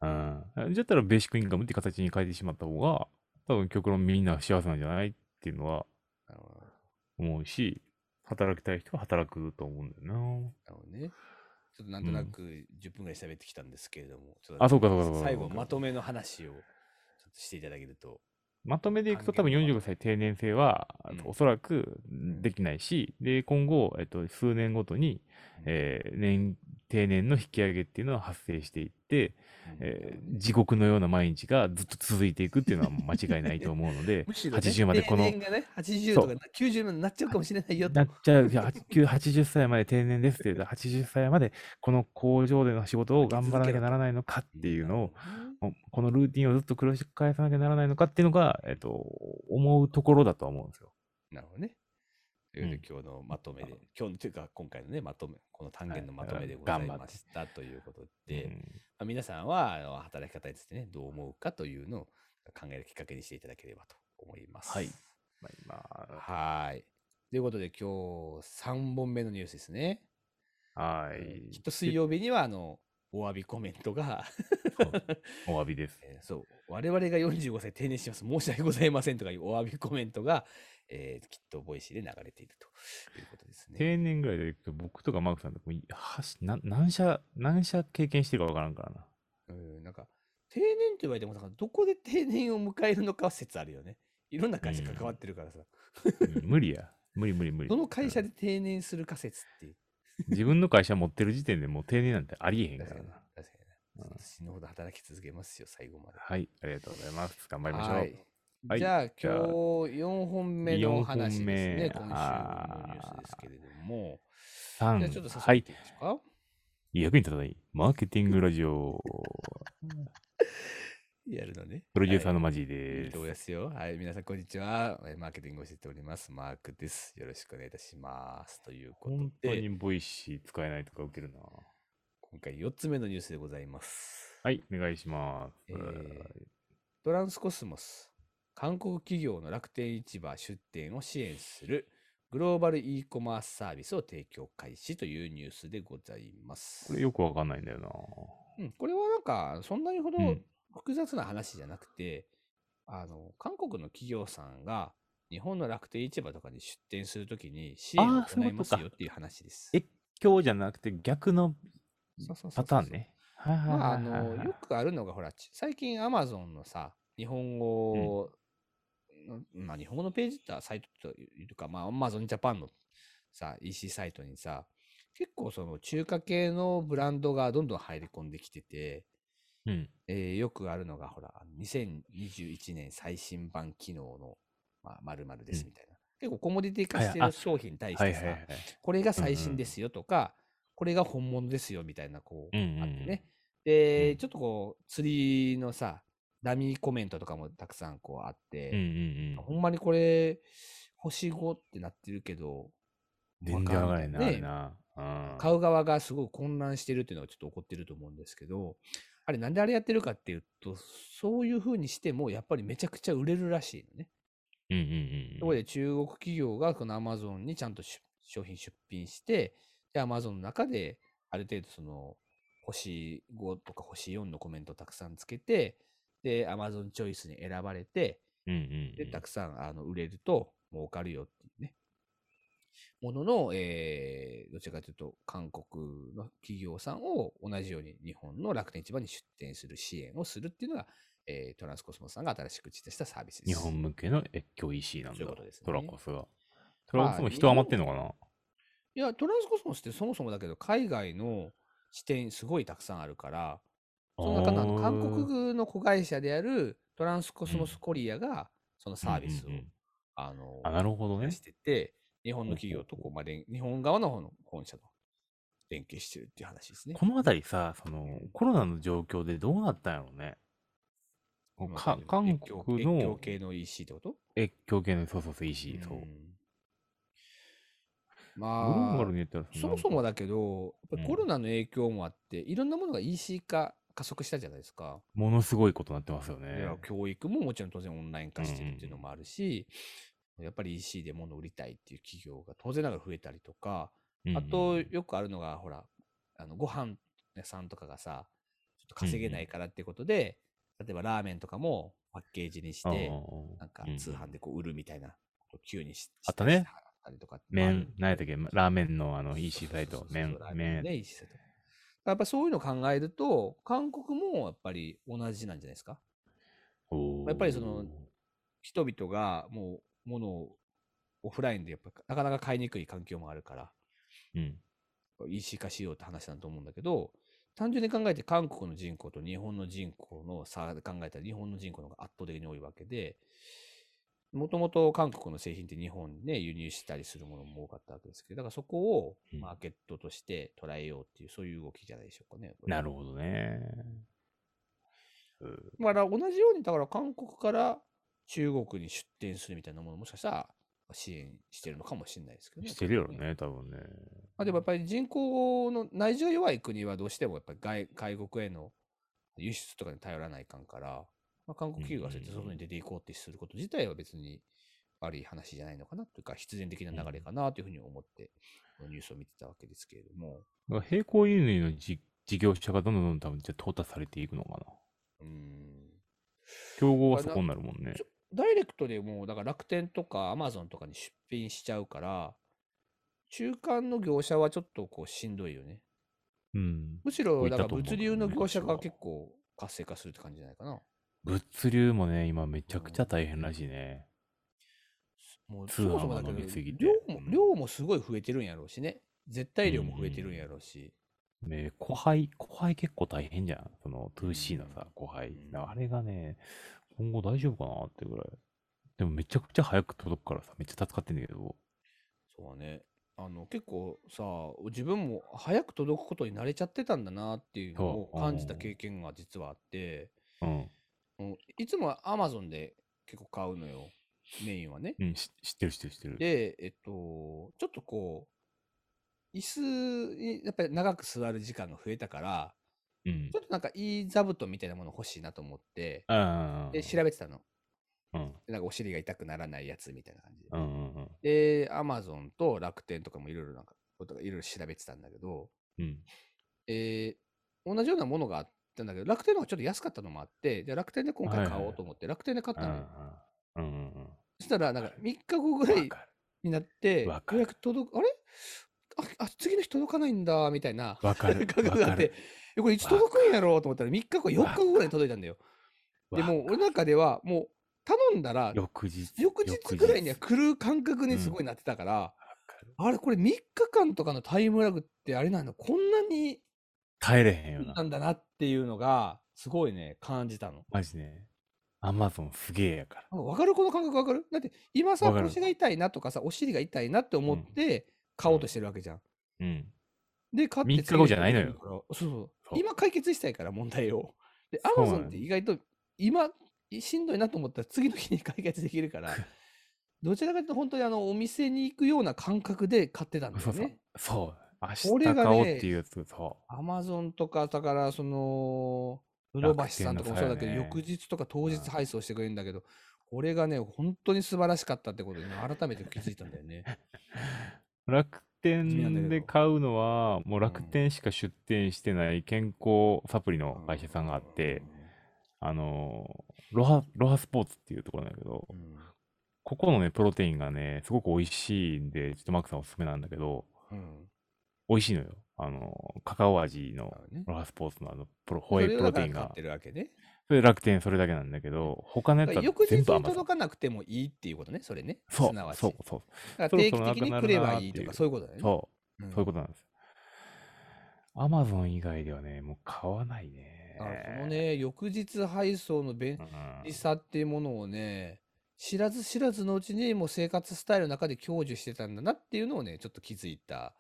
ら。うん。じゃったらベーシックインカムって形に変えてしまった方が、多分極論みんな幸せなんじゃないっていうのは思うし、働きたい人は働くと思うんだよな。なるほどね。ちょっとなんとなく10分ぐらい喋ってきたんですけれども、ちょっとあそうかそうかそうか最後まとめの話をちょっとしていただけると。まとめでいくと多分45歳定年制は、うん。おそらくできないし、で、今後、えっと、数年ごとに、えー年、定年の引き上げっていうのは発生していって、えー地獄のような毎日がずっと続いていくっていうのは間違いないと思うので むしろ、ね、80までこの定年がね、80とか90までなっちゃうかもしれないよとなっちゃう、いや80 80歳まで定年ですって言うと、80歳までこの工場での仕事を頑張らなきゃならないのかっていうのを、このルーティンをずっと繰り返さなきゃならないのかっていうのが、えっと、思うところだとは思うんですよ。なるほどね。という今日のまとめで、今日のというか、今回のね、まとめ、この単元のまとめでございましたということで、うんまあ、皆さんはあの働き方についてね、どう思うかというのを考えるきっかけにしていただければと思います。はい。まあ、今、はい。ということで、今日3本目のニュースですね。はい。きっと水曜日には、あの、お詫びコメントがお詫びです。えーそう、我々が45歳定年します。申し訳ございませんとかいうお詫びコメントが、えーきっとボイシーで流れているということですね。定年ぐらいでいくと、僕とかマークさんとかもいはしな何社、何社経験してるかわからんからな。うん、なんか、定年って言われても、なんかどこで定年を迎えるのかは説あるよね。いろんな会社関わってるからさ。うん無理や。無理無理無理。どの会社でで定年するか説っていう。自分の会社持ってる時点でもう定年なんてありえへんからにな。。確かに。死ぬほど働き続けますよ、最後まで。はい、ありがとうございます。頑張りましょう。はいはいじゃあ、今日じゃあ4本目の話ですね。今週のニュースですけれども。3じゃあ、ちょっと早はい速いってみましょうか。役に立たないマーケティングラジオ。やるのね。プロデューサーのママジいですいと。思いますよ。はい、皆さん、こんにちは。えーマーケティングを教えております。マークです。よろしくお願いいたします。ということ本当で、にボイシー使えないとか受けるな。今回4つ目のニュースでございます。はい、お願いします。えートランスコスモス、韓国企業の楽天市場出店を支援するグローバル e コマースサービスを提供開始というニュースでございます。これよくわかんないんだよな。うん、これはなんか、そんなにほどうん複雑な話じゃなくて、あの、韓国の企業さんが日本の楽天市場とかに出店するときに支援を行いますよっていう話です。越境じゃなくて逆のパターンね。はいはいまあ、あの、よくあるのが、ほら、ち最近 Amazon のさ、日本語の、まあ、日本語のページってサイトというか、まあ、Amazon Japan のさ、EC サイトにさ、結構その中華系のブランドがどんどん入り込んできてて、うん。えーよくあるのが、ほら、2021年最新版機能の、まあ、〇〇ですみたいな。結構コモディティ化してる商品に対してさはいはいは、い。これが最新ですよとか、これが本物ですよみたいな、こう、うんうんうんあってね。で、うんちょっとこう、釣りのさ、ダミーコメントとかもたくさんこうあって、うんうんうん。ほんまにこれ、星5ってなってるけど、全然上がらへんな、わかんないな。うん買う側がすごい混乱してるっていうのがちょっと起こってると思うんですけど、あれなんであれやってるかっていうと、そういう風にしてもやっぱりめちゃくちゃ売れるらしいのね。うんうんうんそこで中国企業がこの Amazon にちゃんと出商品出品して、で、Amazon の中である程度その星5とか星4のコメントをたくさんつけて、で、Amazon チョイスに選ばれて、うんうんうんで、たくさんあの売れると儲かるよっていうね。ものの、えー、どちらかというと、韓国の企業さんを同じように日本の楽天市場に出店する支援をするっていうのが、えートランスコスモスさんが新しく打ち出したサービスです。日本向けの越境 EC なんだ。そういうことですねトラコスが。トラコスも人余ってんのかな、いや、トランスコスモスってそもそもだけど、海外の支店すごいたくさんあるから、その中のあの韓国の子会社であるトランスコスモスコリアが、そのサービスを、うんうんうん。あの、あ、なるほどね。出。してて、日本の企業とこう、まあ、連日本側の方の本社と連携してるっていう話ですね。このあたりさ、そのコロナの状況でどうなったんやろうね。今か韓国越境の系の EC ってこと？越境系のそうそうそう EC、そう。まあそもそもだだけど、やっぱりコロナの影響もあって、いろんなものが EC 化加速したじゃないですか。ものすごいことになってますよいねや。教育ももちろん当然オンライン化してるっていうのもあるし、やっぱり EC で物を売りたいっていう企業が当然ながら増えたりとか、あとよくあるのが、ほら、あのご飯屋さんとかがさ、ちょっと稼げないからってことで、例えばラーメンとかもパッケージにして、なんか通販でこう売るみたいなことを急にしあったねりとか麺、何やったっけラーメンのあの EC サイト麺麺。ね、EC サイト。やっぱそういうのを考えると、韓国もやっぱり同じなんじゃないですか？やっぱりその人々がもう物をオフラインでやっぱなかなか買いにくい環境もあるから、うん。EC 化しようって話だと思うんだけど、単純に考えて韓国の人口と日本の人口の差で考えたら日本の人口の方が圧倒的に多いわけで、もともと韓国の製品って日本にね、輸入したりするものも多かったわけですけど、だからそこをうんマーケットとして捉えようっていう、そういう動きじゃないでしょうかね。なるほどね。うんまあ、同じように、だから韓国から中国に出店するみたいなものもしかしたら支援してるのかもしれないですけどね。してるよね、多分ね。まあ、でもやっぱり人口の内需が弱い国はどうしてもやっぱり外外国への輸出とかに頼らないかんから、まあ、韓国企業がそうやって外に出ていこうってすること自体は別に悪い話じゃないのかなというか、必然的な流れかなというふうに思って、このニュースを見てたわけですけれども、だから並行輸入のじ事業者がどんどんどんどん多分じゃあ淘汰されていくのかな。うーん。競合はそこになるもんねダイレクトでもう、だから楽天とかアマゾンとかに出品しちゃうから、中間の業者はちょっとこうしんどいよね。うん。むしろ、だから物流の業者が結構活性化するって感じじゃないかな。物流もね、今めちゃくちゃ大変らしいね。もうそ通販がもそもだけど伸びすぎて量もうん量もすごい増えてるんやろうしね。絶対量も増えてるんやろうし。ね、後輩、後輩結構大変じゃん。その 2C のさうん、後輩うん。あれがね、今後大丈夫かなってぐらい。でもめちゃくちゃ早く届くからさ、めっちゃ助かってんだけど。そうね。あの結構さ、自分も早く届くことに慣れちゃってたんだなっていうのをそう感じたうん経験が実はあって、うん。いつもは Amazon で結構買うのよ。メインはね。うん、し知ってる知ってる知ってる。で、えっと、ちょっとこう、椅子にやっぱり長く座る時間が増えたから、うんちょ。っとなんかいい座布団みたいなもの欲しいなと思って。で、調べてたの。うん。でなんかお尻が痛くならないやつみたいな感じで。うんうんうん。で、アマゾンと楽天とかもいろいろなんか、ことがいろいろ調べてたんだけど、うん。えー同じようなものがあったんだけど、楽天の方がちょっと安かったのもあって、じゃあ楽天で今回買おうと思って、楽天で買ったのよ。うんうんうん。そしたら、なんか3日後ぐらい。になって、ようやく届く、あれ？ああ、次の日届かないんだ、みたいな。感覚があって、えこれいつ届くんやろうと思ったら3日後、4日後ぐらいに届いたんだよ。でもう、俺の中では、もう、頼んだら、翌日。翌日ぐらいには来る感覚にすごいなってたから、わかるあれ、これ3日間とかのタイムラグってあれなんだ、こんなに帰れへんよなな。んだなっていうのが、すごいね、感じたの。マジね。アマゾンすげえやから。わかる？この感覚わかる？だって、今さ、わかる腰が痛いなとかさ、お尻が痛いなって思って買おうとしてるわけじゃん。うん。で、買って3日後じゃないのよそうそうそう今解決したいから、問題を。で、アそうなのマゾンって意外と、今、しんどいなと思ったら次の日に解決できるから、どちらかというと本当にあの、お店に行くような感覚で買ってたんだそうそうよね。。そう。明日買おうっていうやつ、そアマゾンとか、だから、その、ヨドバシさんとかもそうだけど、楽天の翌日とか当日うん配送してくれるんだけど、これがね、本当に素晴らしかったってことに改めて気づいたんだよね。う。楽地味なんだけど天で買うのは、もう楽天しか出店してない健康サプリの会社さんがあって、あのー、ロハ、ロハスポーツっていうところなんだけどう、ん、ここのね、プロテインがね、すごく美味しいんで、ちょっとマークさんおすすめなんだけど、うん。美味しいのよ。あのー、カカオ味のロハスポーツのあの、プロ、ホエイプロテインが。それ楽天それだけなんだけど、他のやつは翌日に。届かなくてもいいっていうことね、それね。そうすなわ、ち。そう、そう、定期的に来ればないいとか、そういうことだよね。そう、うんそういうことなんですよ。アマゾン以外ではね、もう買わないね。あこのね、翌日配送の便うん、利さっていうものをね、知らず知らずのうちにもう生活スタイルの中で享受してたんだなっていうのをね、ちょっと気づいた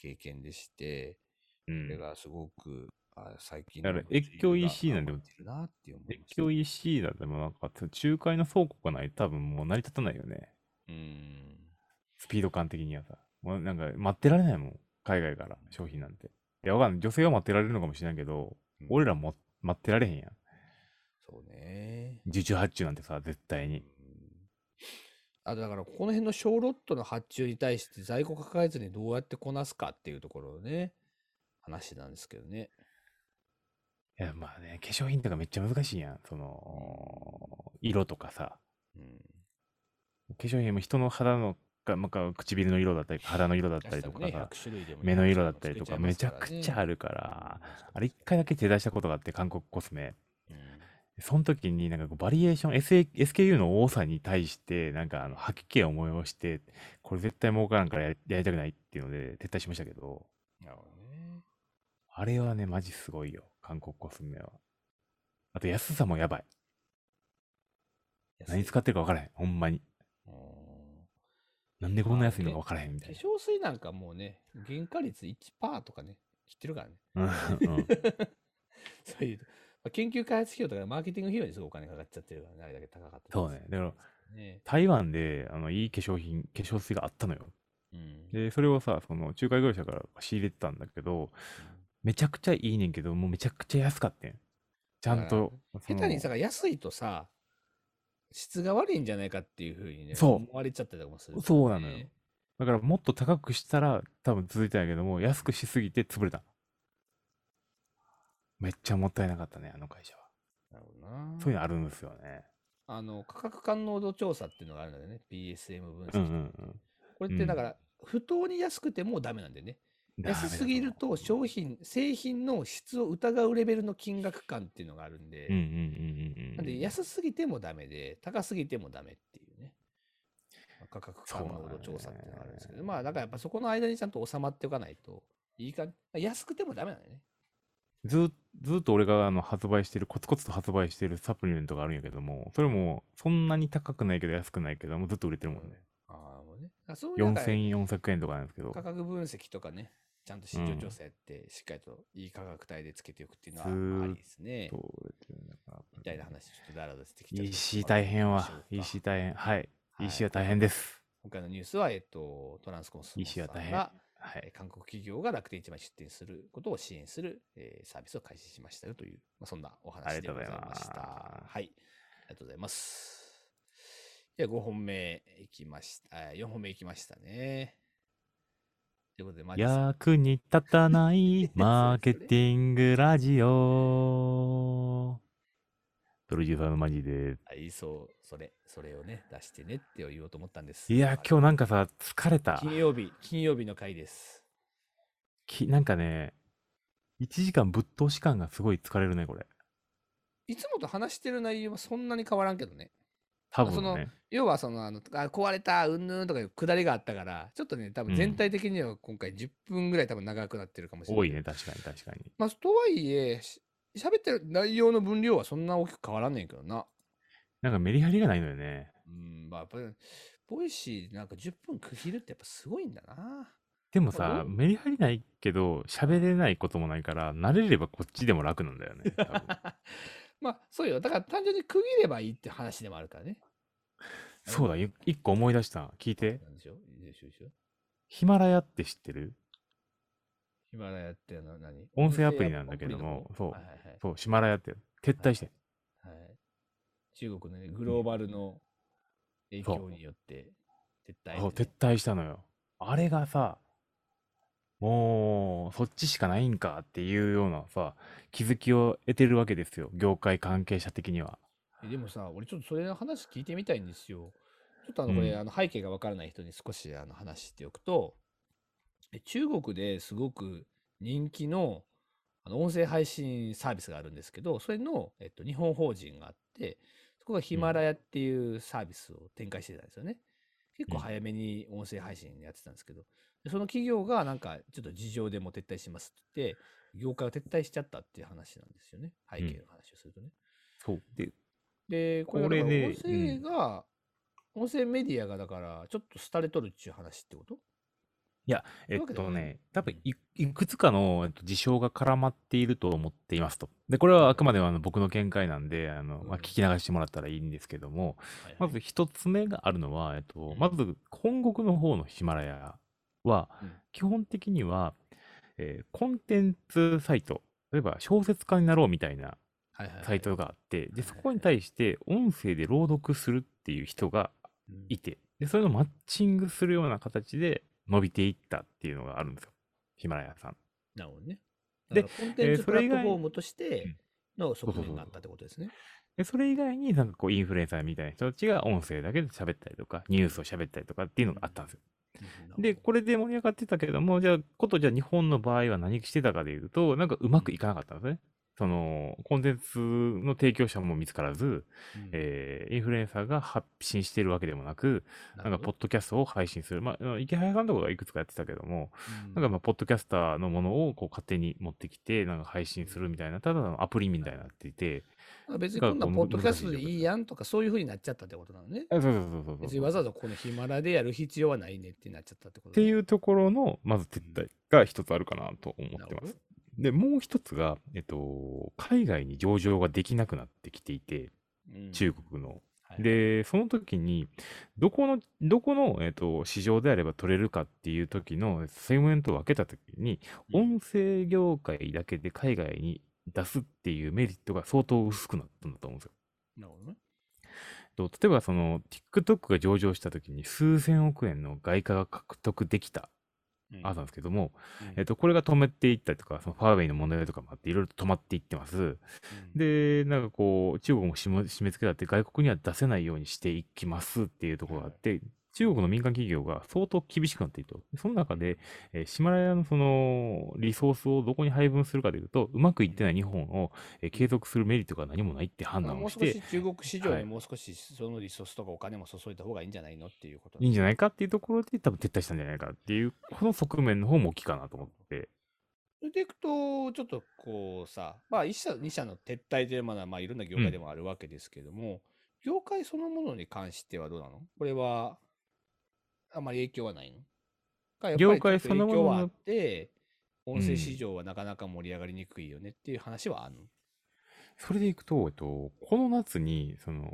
経験でして、うんこれがすごく、あ最近だから越境が EC なんで頑張ってるなって思い越境 EC だってもうなんか、仲介の倉庫がないと多分もう成り立たないよね。うん。スピード感的にはさ。もうなんか待ってられないもん。海外から商品なんて。いや、わかんない。女性は待ってられるのかもしれないけど、うん俺らも待ってられへんやん。そうね。受注発注なんてさ、絶対に。うんあとだから、この辺の小ロットの発注に対して在庫抱えずにどうやってこなすかっていうところのね、話なんですけどね。いや、まあね、化粧品とかめっちゃ難しいやん。その、色とかさ。うん。化粧品も人の肌のか、なんか唇の色だったり、肌の色だったりとかね、さ、100種類でも目の色だったりとか、めちゃくちゃあるから、あれ一回だけ手出したことがあって、韓国コスメ。うんその時になんかこうバリエーション、SA SKU の多さに対して、なんかあの吐き気を催して、これ絶対儲からんからやりたくないっていうので撤退しましたけど、なるほどね。あれはね、マジすごいよ。韓国コスメは。あと安さもやばい。何使ってるか分からへん。ほんまに。うんなんでこんな安いのか分からへんみた化いな。粧水なんかもうね、原価率1%とかね、切ってるからね。うんうん そういう、まあ、研究開発費用とかマーケティング費用にすごいお金かかっちゃってるからね、あれだけ高かったりそうね。だから、ね。台湾であのいい化粧品、化粧水があったのよ。うん。で、それをさ、その仲介業者から仕入れてたんだけど、めちゃくちゃいいねんけど、もうめちゃくちゃ安かったん。ちゃんと。下手にさ、安いとさ、質が悪いんじゃないかっていうふうにね、そう思われちゃったりとかもする、そうなのよ。だからもっと高くしたら多分続いたんやけども、安くしすぎて潰れた。めっちゃもったいなかったね、あの会社は。なるほどな。そういうのあるんですよね。あの、価格感濃度調査っていうのがあるんだよね。BSM 分析。うんうんうん。これってだから、不当に安くてもダメなんだよね。安すぎると商品、製品の質を疑うレベルの金額感っていうのがあるんで、うんうんうんうんうん。なんで安すぎてもダメで、高すぎてもダメっていうね。まあ価格感濃度調査っていうのがあるんですけど、ねまあだからやっぱそこの間にちゃんと収まっておかないと、いいか、安くてもダメなんだよね。ずーずーっと俺があの発売してる、コツコツと発売してるサプリメントがあるんやけども、それもそんなに高くないけど安くないけども、ずっと売れてるもんね。ああ、もうね。だからそういうなんか4400円とかなんですけど価、格分析とかね、ちゃんと市場調査やって、しっかりといい価格帯でつけておくっていうのはありですね。そう売れてるんだからみたいな話、ちょっとだらだらしてきちゃった EC 大変はまあ、EC 大変。はい。はい EC は大変です。今回のニュースは、えっと、トランスコンスモ EC は大変。さんが、はい。えー韓国企業が楽天市場に出店することを支援する、えーサービスを開始しましたよという、まあ、そんなおあ話でございました。はい。ありがとうございます。では5本目いきました。あ4本目いきましたね。ということで、マジ役に立たない マーケティングラジオ。プロデューサーのマジで。あいいそう、それ、それをね、出してねって言おうと思ったんです。いや、今日なんかさ、疲れた。金曜日、金曜日の回です。きなんかね、1時間ぶっ通し感がすごい疲れるね、これ。いつもと話してる内容はそんなに変わらんけどね。多その分ね。要はそのあのあ壊れたうんぬんとかいうくだりがあったからちょっとね多分全うん体的には今回10分ぐらい多分長くなってるかもしれない。多いね、確かに確かに。まあとはいえし喋ってる内容の分量はそんな大きく変わらんねんけどな。なんかメリハリがないのよね。うんまあやっぱりボイシーなんか10分区切るってやっぱすごいんだな。でもさ、おメリハリないけど、喋れないこともないから、慣れればこっちでも楽なんだよね。まあそうよだから単純に区切ればいいって話でもあるからね。そうだ、い一個思い出した。聞いて。ヒマラヤって知ってる？ヒマラヤってのは何？音声アプリなんだけどもそうはいはいはいそう、ヒマラヤって撤退して。はい、中国の、ね、グローバルの影響によって撤退、ねそう、撤退したのよ。あれがさ、もう、そっちしかないんかっていうようなさ、気づきを得てるわけですよ。業界関係者的には。えでもさ、俺ちょっとそれの話聞いてみたいんですよ。ちょっとあのこれ、うんあの背景がわからない人に少しあの話しておくと、え中国ですごく人気のあの音声配信サービスがあるんですけど、それの、えっと、日本法人があって、そこがヒマラヤっていうサービスを展開してたんですよね。結構うん早めに音声配信やってたんですけど、でその企業がなんかちょっと事情でもう撤退しますって言って、業界を撤退しちゃったっていう話なんですよね。背景の話をするとね。そう。で、で、これね音声が、音声メディアがだから、ちょっと廃れとるっちゅう話ってことえっわけではない。とね、多分いいくつかのえっと事象が絡まっていると思っていますと。で、これはあくまでもあの僕の見解なんで、あの、まあ、うん聞き流してもらったらいいんですけども、はいはい。まず一つ目があるのは、えっとう、ん。まず本国の方のヒマラヤは、うん。基本的には、えーコンテンツサイト、例えば小説家になろうみたいなはいはいはい。サイトがあって、で、そこに対して音声で朗読するっていう人がうん。いて、で、それのマッチングするような形で伸びていったっていうのがあるんですよ。ヒマラヤさん。なるほどね。でコンテンツプラえーそれ以外ットフォームとしてうんの側面があったってことですね。で、それ以外になんかこうインフルエンサーみたいな人たちが音声だけで喋ったりとか、ニュースを喋ったりとかっていうのがあったんですよ。で、これで盛り上がってたけれども、じゃあ、ことじゃあ日本の場合は何してたかでいうと、なんかうまくいかなかったんですね。その、コンテンツの提供者も見つからず、うんえーインフルエンサーが発信してるわけでもなく、なんか、ポッドキャストを配信する。まあ、池早さんとかがいくつかやってたけども、なんかまあ、ポッドキャスターのものをこう勝手に持ってきて、なんか配信するみたいな、ただのアプリみたいになっていて、あ別にこんなポッドキャストでいいやんとかそういうふうになっちゃったってことなのね。あそうそうそうそう別。にわざわざこのヒマラでやる必要はないねってなっちゃったってことっていうところの、まず撤退が一つあるかなと思ってます。で、もう一つが、えっと、海外に上場ができなくなってきていて、中国の。はい、で、その時に、どこの、どこの、えっと、市場であれば取れるかっていう時のセグメントを分けた時に、うん音声業界だけで海外に出すっていうメリットが相当薄くなったんだと思うんですよ。なるほどね。と例えばその TikTok が上場した時に数千億円の外貨が獲得できたうんあったんですけども、うん。えっと、これが止めていったりとか、そのファーウェイの問題とかもあって、いろいろと止まっていってます。うん。で、なんかこう、中国も締め締め付けだって外国には出せないようにしていきますっていうところがあって、中国の民間企業が相当厳しくなっていると。その中で、えーヒマラヤのそのリソースをどこに配分するかというと、うまくいってない日本を、えー継続するメリットが何もないって判まあもう少断をしてし、中国市場はい。にもう少しそのリソースとかお金も注いだ方がいいんじゃないのっていうこといいんじゃゃないかっていうところで多分撤退したんじゃないかっていう、この側面の方も大きいかなと思って。それでいくと、ちょっとこうさ、まあ一社、二社の撤退というものはまあいろんな業界でもあるわけですけども、業界そのものに関してはどうなの？これは、あまり影響はないの？かやっぱり業界そのものの影響はあって、音声うん市場はなかなか盛り上がりにくいよねっていう話はあるの、それでいくと、えっと、この夏に、その、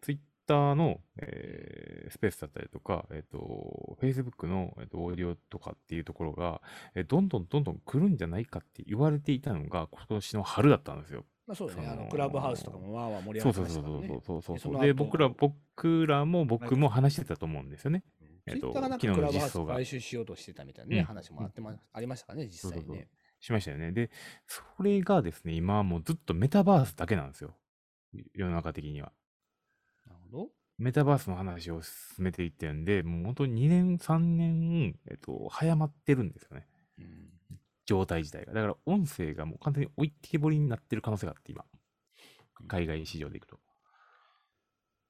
ツイッターの、えースペースだったりとか、えっと、Facebook の、えっと、オーディオとかっていうところが、えどんどんどんどん来るんじゃないかって言われていたのが、今年の春だったんですよ。まあそうだね、そのあのクラブハウスとかもまあまあ盛り上そうがってそうそうそうましたからね。そうそうそう。で、でその後僕ら、僕らも僕も話してたと思うんですよね。えっと昨日の実装が買収しようとしてたみたいなね、うん話もあってま、ありましたからね、実際そうそうそうね。しましたよね。で、それがですね、今はもうずっとメタバースだけなんですよ。世の中的には。なるほど。メタバースの話を進めていってるんで、もう本当に2年、3年、えっと、早まってるんですよね。うん状態自体が。だから音声がもう完全に置いてけぼりになってる可能性があって、今。海外市場でいくと。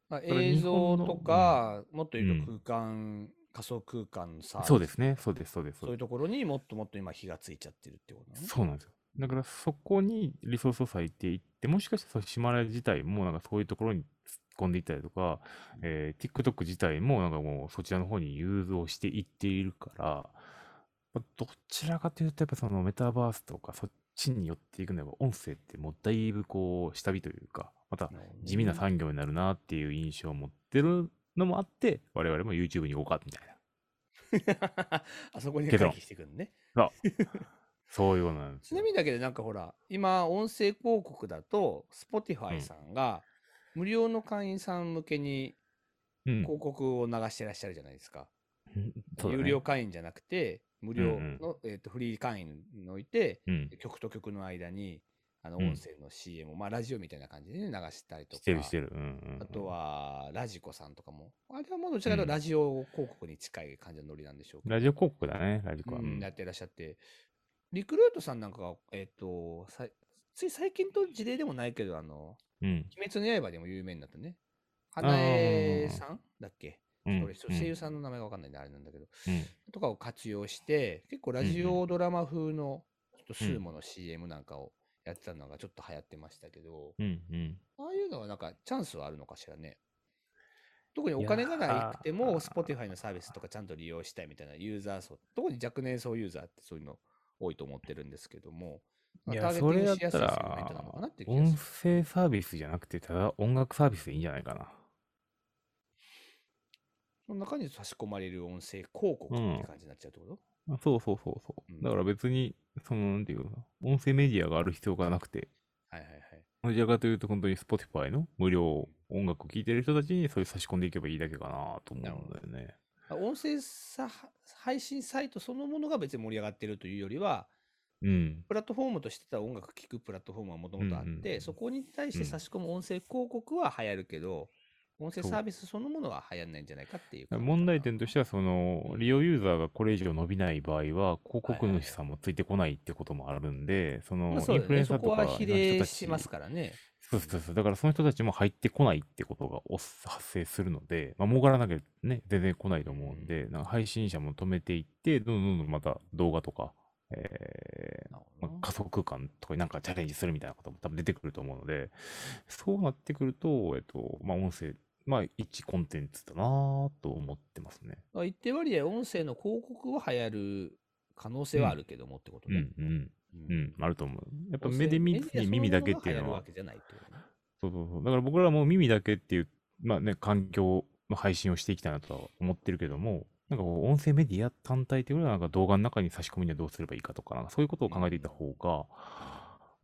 まあ、映像日本のとか、もっと言うとう空間、仮想空間のサービスそうですね。そうです、そうです。そういうところにもっともっと今火がついちゃってるってことね。そうなんですよ。だからそこにリソースを割いていって、もしかしたらそのヒマラヤ自体もなんかそういうところに突っ込んでいったりとか、えー TikTok 自体もなんかもうそちらの方に誘導していっているから、まあどちらかというとやっぱそのメタバースとかそっちに寄っていくのは音声ってもうだいぶこう下火というか、また地味な産業になるなっていう印象を持ってるのもあって、我々も YouTube に行こうかみたいな。あそこに回帰してくるね。そう。そういうことなんですよ。ちなみにだけど、なんかほら、今、音声広告だと、う Spotify ん。さんが、無料の会員さん向けにうん。広告を流してらっしゃるじゃないですか。そうだね。有料会員じゃなくて、無料の、えー、とフリー会員において、うん。曲と曲の間に、あのうん音声の CM を、まあラジオみたいな感じで、ね、流したりとか。あとは、ラジコさんとかも。あれはもうどちらかというとラジオ広告に近い感じのノリなんでしょうけど。ラジオ広告だね、ラジコは。うん、やってらっしゃって。リクルートさんなんかが、えっ、とさい、つい最近と事例でもないけど、あの、うん。鬼滅の刃でも有名になったね。花江さんだっけ？うん俺、声優さんの名前がわかんないんであれなんだけど、うんとかを活用して、結構ラジオドラマ風の、ちょっとスーモの CM なんかをやってたのがちょっと流行ってましたけど、うんうん。ああいうのはなんかチャンスはあるのかしらね。特にお金がなくても、Spotify のサービスとかちゃんと利用したいみたいなユーザー層、特に若年層ユーザーってそういうの多いと思ってるんですけども、まあいや、それだったら音。声サービスじゃなくて、ただ音楽サービスでいいんじゃないかな。その中に差し込まれる音声広告って感じになっちゃうってこと、あそうそうそうそうう。んだから別に、その、なんていうの、音声メディアがある必要がなくて、はいはいはい。どちらかというと、本当に Spotify の無料音楽を聴いてる人たちにそれ差し込んでいけばいいだけかなと思うんだよね。あ音声さ配信サイトそのものが別に盛り上がってるというよりは、うん。プラットフォームとしてた音楽聴くプラットフォームはもともとあって、うんうんうんそこに対して差し込む音声広告は流行るけど、音声サービスそのものは流行んないんじゃないかっていう。問題点としては、そのう、ん利用ユーザーがこれ以上伸びない場合は、広はい告主さんもついてこないってこともあるんで、その、インフルエンサーとかの人たちますからね。そうそうそう。だからその人たちも入ってこないってことがお発生するので、まあ、儲からなきゃね、全然来ないと思うんで、なんか配信者も止めていって、どんどんどんまた動画とか、えーまあ、仮想空間とかになんかチャレンジするみたいなことも多分出てくると思うので、そうなってくると、えっと、まあ、音声、まあ、一コンテンツだなぁと思ってますね。まあ一定割合音声の広告は流行る可能性はあるけどもってことね。うん、うん、ううんん、あると思う。やっぱ目で見ずに耳だけっていうのは。そうそうそう。だから僕らも耳だけっていう、まあね、環境の配信をしていきたいなとは思ってるけども、なんか音声メディア単体っていうよりはなんか動画の中に差し込みにはどうすればいいかとか、そういうことを考えていった方が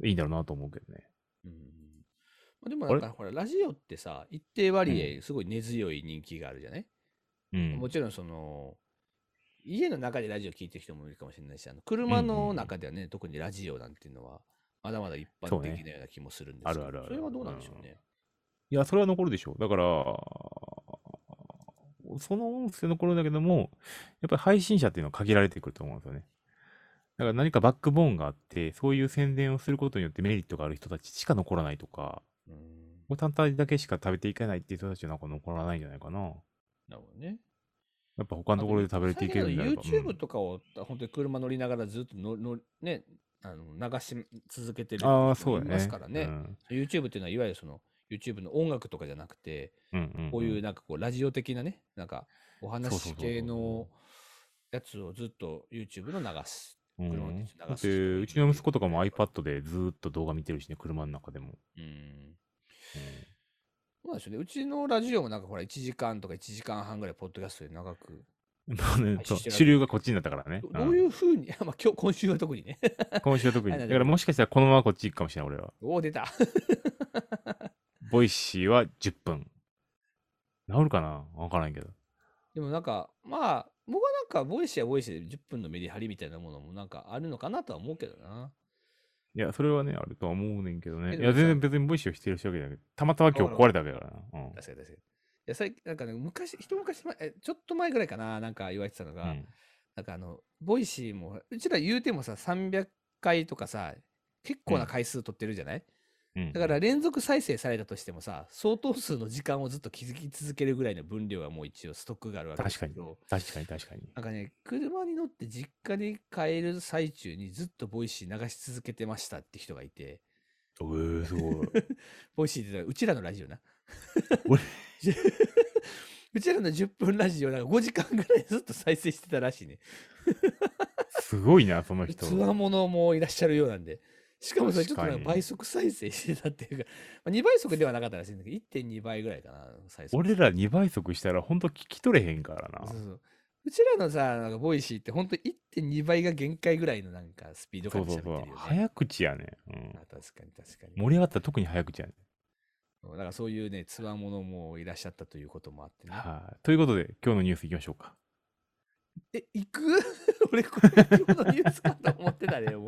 いいんだろうなと思うけどね。うんまあでもなんかほら、ラジオってさ、一定割合すごい根強い人気があるじゃない、うん。もちろんその、家の中でラジオ聞いてる人もいるかもしれないし、あの車の中ではね、特にラジオなんていうのは、まだまだ一般そうね的なような気もするんですけど、あるあるあるそれはどうなんでしょうね？いや、それは残るでしょう。だから、その音声残るんだけども、やっぱり配信者っていうのは限られてくると思うんですよね。だから何かバックボーンがあって、そういう宣伝をすることによってメリットがある人たちしか残らないとか、うんもう単体だけしか食べていけないっていう人たちはなんか残らないんじゃないかな。なるほどね。やっぱ他のところで食べれていけるんだ最ら近あの YouTube とかを本当に車乗りながらずっとのの、ね、あの流し続けてるああ、人もいそうやね。ますからね。うん。YouTube っていうのはいわゆるその YouTube の音楽とかじゃなくて、こういうなんかこうラジオ的なね、なんかお話系のやつをずっと YouTube の流す。うん、だって、うちの息子とかも iPad でずーっと動画見てるしね、車の中でも。うん。うんそうですよね。うちのラジオもなんかほら1時間とか1時間半ぐらいポッドキャストで長く。まあね主流がこっちになったからね。どどういうふうに、まあ今日、今週は特にね。うん今週は特に。はいだからもしかしたらこのままこっち行くかもしれない、俺は。おお、出た。ボイシーは10分。直るかな？わからんけど。でもなんか、まあ、僕はなんか、ボイシーはボイシーで10分のメリハリみたいなものもなんかあるのかなとは思うけどな。いや、それはね、あるとは思うねんけどね。えいや、全然別に Voicy を否定してるわけじゃなくて、たまたま今日壊れたわけだからな。うん確かに確かに。いや、最近なんかね、昔、一昔前、えちょっと前ぐらいかな、なんか言われてたのが、うん。なんかあの、 Voicy も、うちら言うてもさ、300回とかさ、結構な回数取ってるじゃない、うん。だから連続再生されたとしてもさ、相当数の時間をずっと聞き続けるぐらいの分量はもう一応ストックがあるわけです確かにけど、。確かに確かに。なんかね、車に乗って実家に帰る最中にずっと Voicy 流し続けてましたって人がいて、えー、すごい。Voicy ってうちらのラジオな。俺 うちらの10分ラジオなんか5時間ぐらいずっと再生してたらしいね。すごいな、その人。つわものもいらっしゃるようなんで。しかもそれちょっとなん確か倍速再生してたっていうか、まあ、2倍速ではなかったらしいんだけど、1.2倍ぐらいかな、再生。俺ら2倍速したらほんと聞き取れへんからなそう。そううちらのさ、なんか Voicy って本当1.2倍が限界ぐらいのなんかスピード感でそうそうそう喋ってるよね。。早口やね。うんあ。確かに確かに。盛り上がったら特に早口やね。だからそういうね、つわものもいらっしゃったということもあってね。はい。ということで、今日のニュースいきましょうか。え、行く？俺、これ今日のニュースかと思ってたね。もう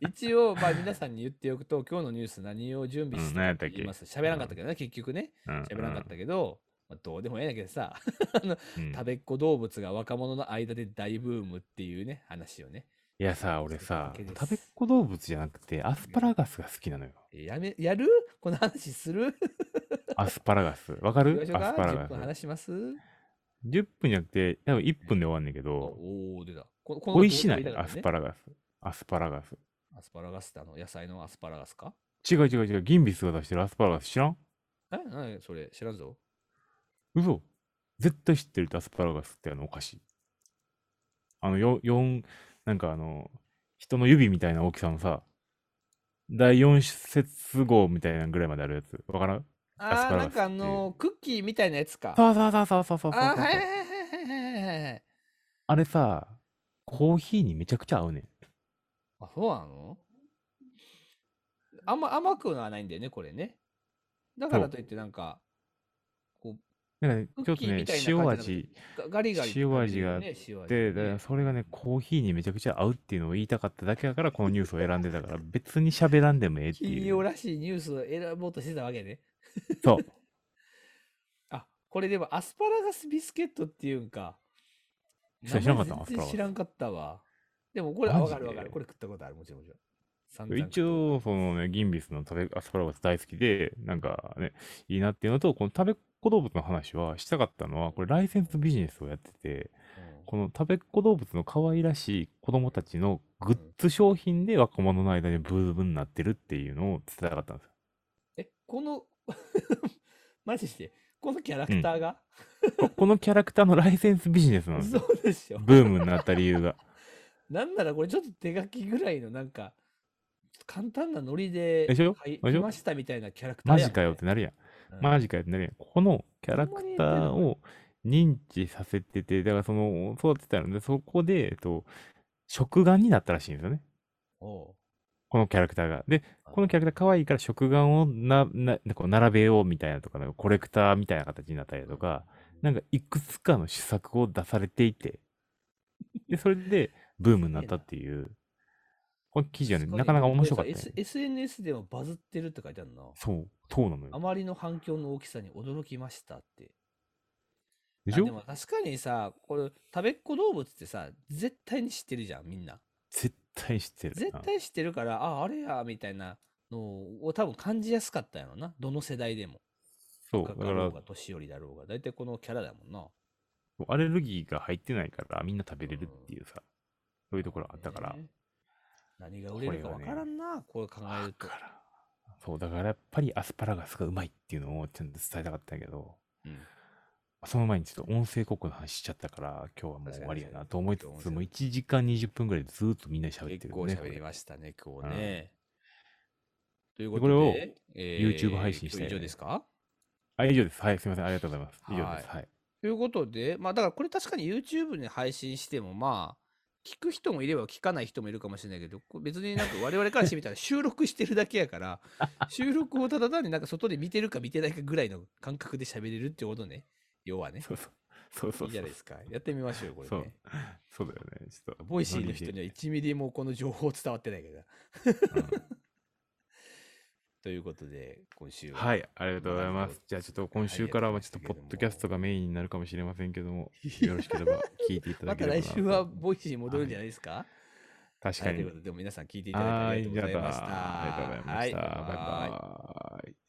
一応、まあ皆さんに言っておくと、今日のニュース何を準備してたうん何やったっけ？言います喋らなかったけどね、結局ね。うん。喋らなかったけど、まあ、どうでもええんやけどさ、うん食べっ子動物が若者の間で大ブームっていうね、話をね。いやさ、俺さ、そういうわけです食べっ子動物じゃなくて、アスパラガスが好きなのよ。えやめ、やる？この話する？アスパラガス。わかる？行きましょうか？10アスパラガ分話ス。します？10分じゃなくて、多分1分で終わんねんけど、おおー、出た。ここ美味しないアスパラガス。アスパラガス。アスパラガスってあの野菜のアスパラガスか？違う違う違う、ギンビスが出してるアスパラガス知らん？え？何？それ知らんぞ。嘘絶対知ってるってアスパラガスってあのお菓子。あの、よ、四なんかあの、人の指みたいな大きさのさ、第4節号みたいなぐらいまであるやつ。わからん？ああ、なんかあの、クッキーみたいなやつか。そうそうそうそうそうそうそうあーはいはいはいはいはいはい。あれさ、コーヒーにめちゃくちゃ合うねん。あ、そうなのあんま甘くはないんだよね、これね。だからといってなんか、こなんかね、クッちょっとねキーみたい、な塩感じ味う、ガガリガリ塩味があっね、塩味で、ねだからそれがね、コーヒーにめちゃくちゃ合うっていうのを言いたかっただけだから、このニュースを選んでたから、別に喋らんでもええって企いう。業らしいニュースを選ぼうとしてたわけね。そう。あ、これでもアスパラガスビスケットっていうんか。知らんかった全然知らんかったわ。でもこれ、わかるわかる。これ食ったことある、もちろんもちろん。一応、そのね、ギンビスの食べアスパラガス大好きで、なんかね、いいなっていうのと、この食べっ子動物の話はしたかったのは、これライセンスビジネスをやってて、うんこの食べっ子動物の可愛らしい子供たちのグッズ商品で若者の間でブームになってるっていうのを伝えたかったんですよ。え、この、マジで、このキャラクターが、ここのキャラクターのライセンスビジネスなんですよ。そうでしょ。ブームになった理由が。なんならこれちょっと手書きぐらいのなんか、簡単なノリででしょ？はいましたみたいなキャラクターやんマジかよってなるやん。うんマジかよってなるやん。このキャラクターを認知させてて、だからその、育てたので、そこで、えっと、食玩になったらしいんですよね。おうこのキャラクターが。で、このキャラクター可愛いから食玩をな、な、こう並べようみたいなとか、なんかコレクターみたいな形になったりだとか、なんかいくつかの試作を出されていて、で、それでブームになったっていう、この記事はね、なかなか面白かった、ね SNS でもバズってるって書いてあるな。そう、そうなのよ。あまりの反響の大きさに驚きましたって。でしょあでも確かにさ、これ食べっ子動物ってさ、絶対に知ってるじゃん、みんな。絶対知ってる。絶対知ってるから、あ、あれや、みたいなのを多分感じやすかったんやろな。どの世代でも。そう、だから年寄りだろうが。大体このキャラだもんな。アレルギーが入ってないからみんな食べれるっていうさ、そういうところあったから。ね何が売れるかわからんな、これ考えると。だからそう、だからやっぱりアスパラガスがうまいっていうのをちゃんと伝えたかったんやけど、うんその前にちょっと音声広告の話しちゃったから、今日はもう終わりやなと思いつつ、もう1時間20分ぐらいずーっとみんなで喋って結構るね。喋りましたね、今日うんね。というでことで、これをえ YouTube 配信したいね今日以上ですか？あ、以上です。はい、すみません。ありがとうございます。以上です。ははい。ということで、まあだからこれ確かに YouTube に配信してもまあ、聞く人もいれば聞かない人もいるかもしれないけど、別になんか我々からしてみたら収録してるだけやから、収録をただ単になんか外で見てるか見てないかぐらいの感覚で喋れるってことね。要はね。そうそう。そうそう。いいじゃないですか。やってみましょうよ、これそうね。。そうだよね。ちょっと。 Voicy の人には1ミリもこの情報伝わってないけど。うん ということで、今週は。はい、ありがとうございます。じゃあちょっと今週からはちょっとポッドキャストがメインになるかもしれませんけども、よろしければ聞いていただまたければなと。来週は Voicy に戻るんじゃないですか、確かにはいというこ。とで、皆さん聞いていただいてありがとうございました。ありがとうございました。はいバイバイ。